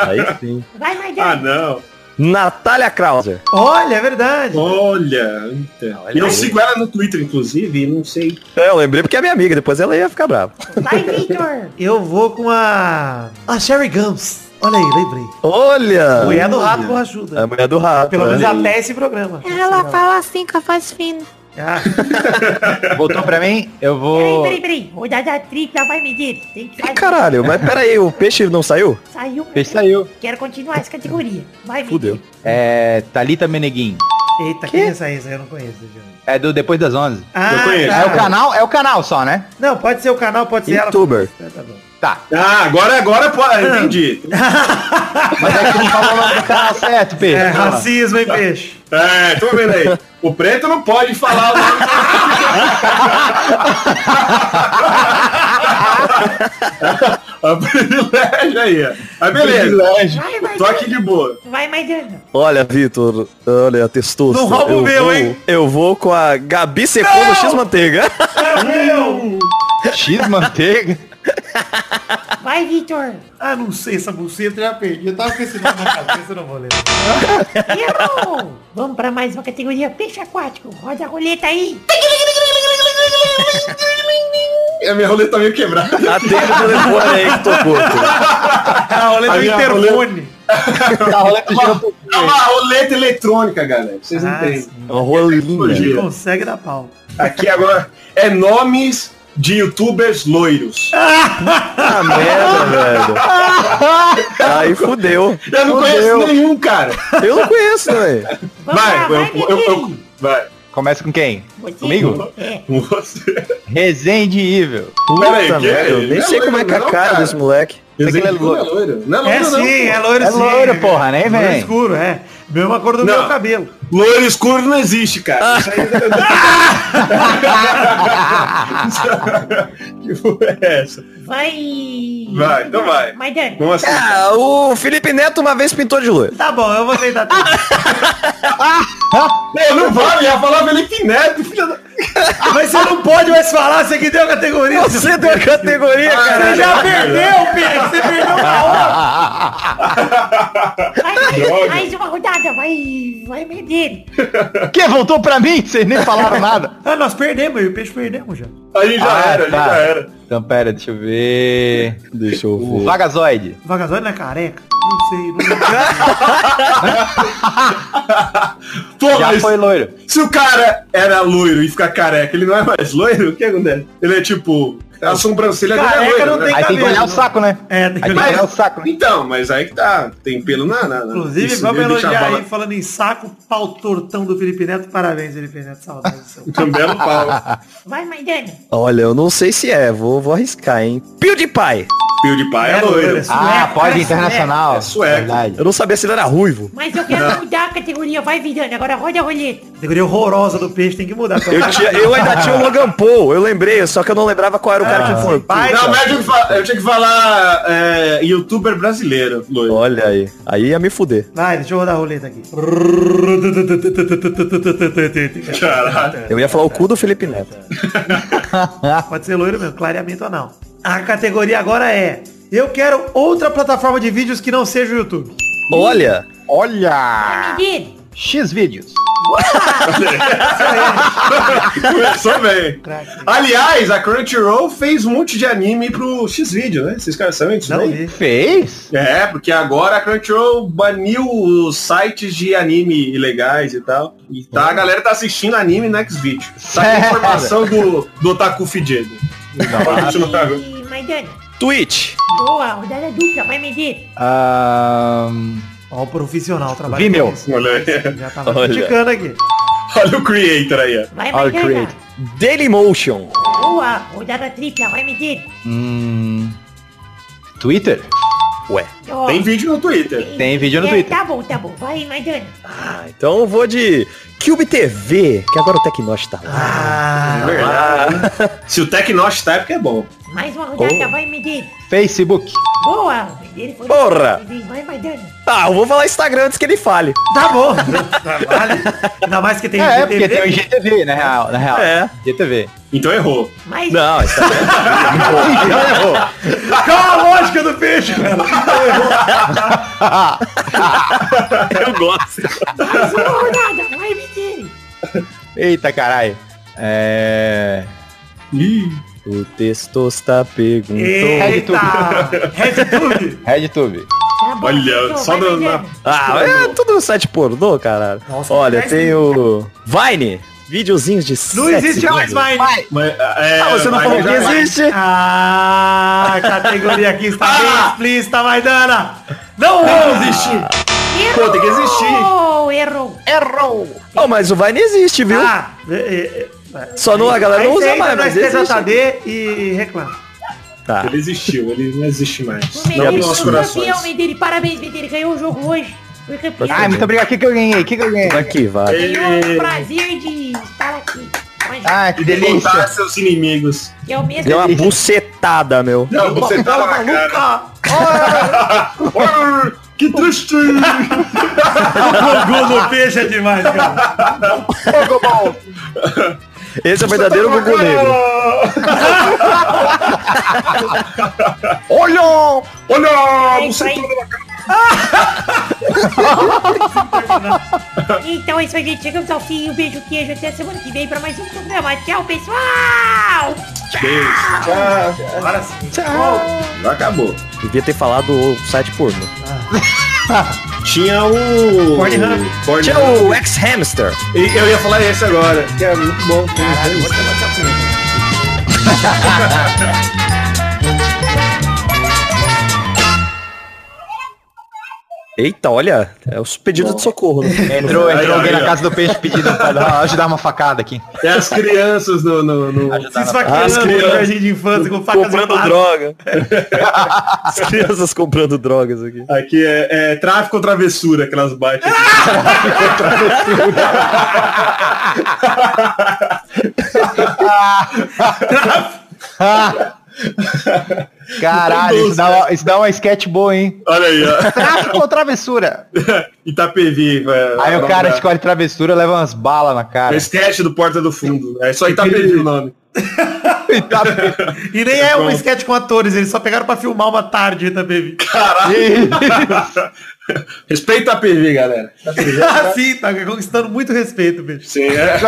C: Aí sim.
P: Vai.
A: Ah, não.
C: Natália Krauser.
B: Olha, é verdade.
A: Olha. então. E eu sigo ela no Twitter, inclusive, e não sei.
C: É, eu lembrei porque é minha amiga, depois ela ia ficar brava.
P: Vai, Victor.
B: Eu vou com a. A Sherry Gums. Olha aí, lembrei.
C: Olha!
B: Mulher do rato
C: É
B: borrachuda.
C: a mulher do rato.
B: Pelo menos
C: olha aí.
B: até esse programa.
I: Ela fala assim com a voz fina.
B: Ah,
D: Voltou pra mim? Eu
P: Peraí,
D: vou.
P: peraí, peraí. Rodada tripla vai medir. Tem que fazer.
C: caralho, mas peraí, o peixe não saiu?
P: Saiu.
D: Peixe saiu.
P: Quero continuar essa categoria. Vai, medir.
C: Fudeu.
D: É. Thalita Meneguin.
B: eita, quem é essa aí? Essa aí eu não conheço. ver.
D: É do Depois das 11.
B: Ah,
A: Eu conheço.
B: tá.
D: É o canal? É o canal só, né?
B: Não, pode ser o canal, pode ser
C: Youtuber.
B: ela. Tá bom.
D: Tá.
A: Ah, agora, agora pode. Entendi.
D: Mas é que não falou o nome do canal certo, Pedro.
B: É racismo, hein, peixe?
A: É, tô vendo aí. O preto não pode falar o nome. A privilégio aí, ó. Mas beleza.
P: Vai, vai,
A: Tô aqui de boa.
P: Vai, Maidana.
C: Olha, Vitor, olha, testoso.
B: Não rouba o
C: eu
B: meu,
C: vou,
B: hein?
C: Eu vou com a Gabi Secondo X-Manteiga.
D: X manteiga.
P: Vai, Victor.
B: Ah, não sei, essa buceta eu já perdi. Eu tava com esse nome na cabeça, não vou ler.
P: Errou. Vamos pra mais uma categoria peixe aquático. Roda a roleta aí.
A: A minha roleta tá meio quebrada.
C: Atende o telefone aí que tocou.
B: A roleta do
A: minha
B: interfone.
D: A roleta gira um pouquinho.
A: É uma roleta eletrônica, galera. Vocês
B: Ah,
A: entendem.
C: É uma rolinha.
B: Consegue dar pau.
A: Aqui agora é nomes de youtubers loiros.
C: Ah, merda, velho. Aí fudeu.
A: Eu não
C: Fudeu.
A: conheço nenhum, cara.
C: Eu não conheço, velho.
A: Vai, eu,
P: vai,
A: eu, eu,
P: Didi.
A: vai.
D: Começa com quem?
P: Você.
D: Comigo?
P: É.
A: Você.
D: Resende Evil.
A: Peraí,
C: Puta
A: que?
C: merda, eu nem
A: Não é
C: sei como é que é a
A: loiro,
C: cara
A: não,
C: desse
A: cara.
C: moleque.
A: Não é loiro. Não é
B: É
A: loiro, não.
B: sim, é loiro
D: É
B: sim.
D: loiro, porra, nem
B: Loiro
D: vem.
B: escuro, é. Mesma cor do
A: Não.
B: meu cabelo.
A: Loiro escuro não existe, cara. Isso aí... que porra é essa?
P: Vai.
A: Vai, então vai.
P: Maidana.
A: Vamos assim.
C: Ah, o Felipe Neto uma vez pintou de loiro.
B: Tá bom, eu vou tudo.
A: Pô, não vale, ia falar Felipe Neto, filha da...
B: Mas você não pode mais falar, você que deu a categoria.
C: Você deu a categoria,
A: Ah,
C: cara.
B: Você já perdeu, Pedro. Você perdeu na hora.
P: Vai, mais, uma rodada. Vai. Vai, medir.
D: Que? Voltou pra mim? Vocês nem falaram nada.
B: Ah, nós perdemos, e o peixe perdemos já.
A: A gente já
D: Ah,
A: era, a gente
D: tá.
A: já era.
D: Então pera, deixa eu ver.
C: Deixa eu
D: O
C: ver.
D: Vagazoide.
B: Vagazoide não é careca? Não sei, não.
A: Pô,
D: Já
A: mas
D: foi loiro.
A: se o cara era loiro e fica careca, ele não é mais loiro? O que acontece? Ele é tipo... A sobrancelha dele é
B: Careca
A: loira,
B: não
A: né?
B: tem
D: Aí tem que olhar o saco, né?
B: É, tem que olhar.
D: o saco, né?
A: Então, mas aí que tá. Tem pelo na... na, na
B: Inclusive,
A: isso,
B: vamos elogiar aí, falando em saco, pau tortão do Felipe Neto. Parabéns, Felipe Neto. Saudades. do seu.
A: Um belo pau.
P: Vai, Maidana.
C: Olha, eu não sei se é, vou, vou arriscar, hein. PewDiePie.
A: PewDiePie é,
B: É loiro,
A: loiro.
B: é sueco.
D: Ah, pode
B: é
D: internacional.
A: É sueco.
D: Verdade.
C: Eu não sabia se ele era ruivo.
P: Mas eu quero mudar a categoria. Vai, Vidana. Agora roda a roleta.
B: Categoria horrorosa do peixe, tem que mudar.
C: Eu, tinha, eu ainda tinha o Logan Paul, eu lembrei, só que eu não lembrava qual era o cara que for.
B: Pai,
A: Não, mas eu tinha que falar, eu tinha que falar é, youtuber brasileiro, loiro.
C: Olha aí, aí ia me fuder.
B: Vai, deixa eu rodar a roleta aqui.
A: Caralho.
C: Eu ia falar o cu do Felipe Neto.
B: Pode ser loiro mesmo, clareamento ou não. A categoria agora é... Eu quero outra plataforma de vídeos que não seja o YouTube.
C: Olha,
D: Olha! X vídeos.
A: Começou bem. Aliás, a Crunchyroll fez um monte de anime pro X-Video, né? Vocês caras sabem disso
B: Não vi.
D: Fez?
A: É, porque agora a Crunchyroll baniu os sites de anime ilegais e tal. E tá, a galera tá assistindo anime no X-Video. Tá com
D: Sério?
A: informação do, do Otaku
P: Maidana.
C: Twitch.
P: Boa, rodada dupla. Vai, medir.
D: Ahn,
B: Ó, o profissional trabalha
D: Vimeo.
B: com isso.
A: Olha aí.
B: Já tava
C: Olha.
B: criticando aqui.
A: Olha o Creator aí, ó.
P: Vai,
C: Olha o. Creator. Dailymotion.
P: Boa, rodada tripla, vai meter.
D: Hum. Twitter?
C: Ué.
P: Ó,
A: Tem vídeo no Twitter.
D: Tem vídeo no
P: é,
D: Twitter.
P: Tá bom, tá bom. Vai, Maidana.
C: Ah, então eu vou de Cube TV, que agora o Tecnosh tá lá.
B: Ah,
A: Verdade. Se o Tecnosh tá é porque é bom.
P: Mais uma rodada,
C: Oh.
P: vai meter.
D: Facebook.
P: Boa, ele foi.
C: Porra.
P: Vai, Maidana.
C: Ah, eu vou falar Instagram antes que ele fale.
B: tá bom. Vale. Ainda mais que tem
D: É,
B: IGTV.
D: porque tem o IGTV, na real. Na real.
C: É.
D: IGTV.
A: Então errou.
P: Mais,
C: Não, Instagram.
D: Então errou.
B: Qual a lógica do peixe, cara?
C: eu gosto.
P: mais uma rodada, vai meter.
D: Eita, caralho. É...
C: O Testosta perguntou.
B: Eita! RedTube!
D: RedTube.
P: Tá
A: Olha,
P: então,
A: só do-
P: Maidana.
C: Ah, é tudo no site pornô, caralho.
B: Nossa,
C: Olha, tem o Vine. Videozinhos de
B: Não existe mais!
A: Mas, é,
C: Ah, você não falou que
A: vai.
C: existe?
B: Ah, a categoria aqui está bem explícita, Maidana! Não vamos existir!
A: Pô, tem que existir.
P: Errou, errou.
B: Errou!
C: Oh, mas o Vine existe, viu?
B: Ah, é, é, é.
C: Só não, a galera
B: Aí
C: não usa mais, mas existe.
B: STJD e reclama.
C: Tá.
A: Ele existiu, ele não existe mais.
P: O
A: Não
P: Medeiros
A: nos nossos
P: foi
A: corações.
P: campeão. Parabéns, Medeiros. Ganhou o jogo hoje. Foi campeão.
D: Ai, muito obrigado. O que, que eu ganhei? O que, que eu ganhei?
C: Aqui, vai.
P: Tenho o prazer de estar aqui.
D: Ah, que
A: E
D: delícia.
A: seus inimigos.
P: que é o mesmo.
C: Deu uma bucetada, meu.
A: Não, tá na cara.
B: Maluca!
A: Que triste!
B: O Gugu no peixe é demais, cara.
C: Esse é o verdadeiro Gugu Negro.
A: Olha! Olha! Você.
P: Então é isso aí, gente. Chegamos ao fim. Um beijo, queijo. Até semana que vem pra mais um programa. Tchau, pessoal!
B: Agora sim.
A: Já acabou.
C: Devia ter falado o site pornô.
A: Tinha o.
B: Pornhub.
A: Pornhub.
C: Tinha o X-Hamster.
A: Eu ia falar esse agora, que é muito bom. Caralho,
C: Eita, olha, é o pedido de socorro. né?
D: Entrou,
A: Aí,
D: entrou alguém
A: aí,
D: na casa do peixe pedindo pra dar, ajudar uma facada aqui.
A: É as crianças no. no, no...
B: Se esfaqueando
C: As
B: no jardim de infância com facas
C: comprando droga. As crianças comprando drogas aqui.
A: Aqui é, é tráfico ou travessura que elas batem.
D: Caralho, isso dá, uma, isso dá uma sketch boa, hein?
A: Olha aí, ó.
D: Tráfico ou travessura?
A: Itapevi. velho.
D: Aí o cara escolhe travessura, leva umas balas na
A: É
D: cara.
A: o sketch do Porta do Fundo. É só Itapevi o nome.
B: E nem é um sketch com atores, eles só pegaram pra filmar uma tarde também.
A: Respeita a PV, galera.
B: Ah, sim, tá conquistando muito respeito, bicho.
A: Sim, é.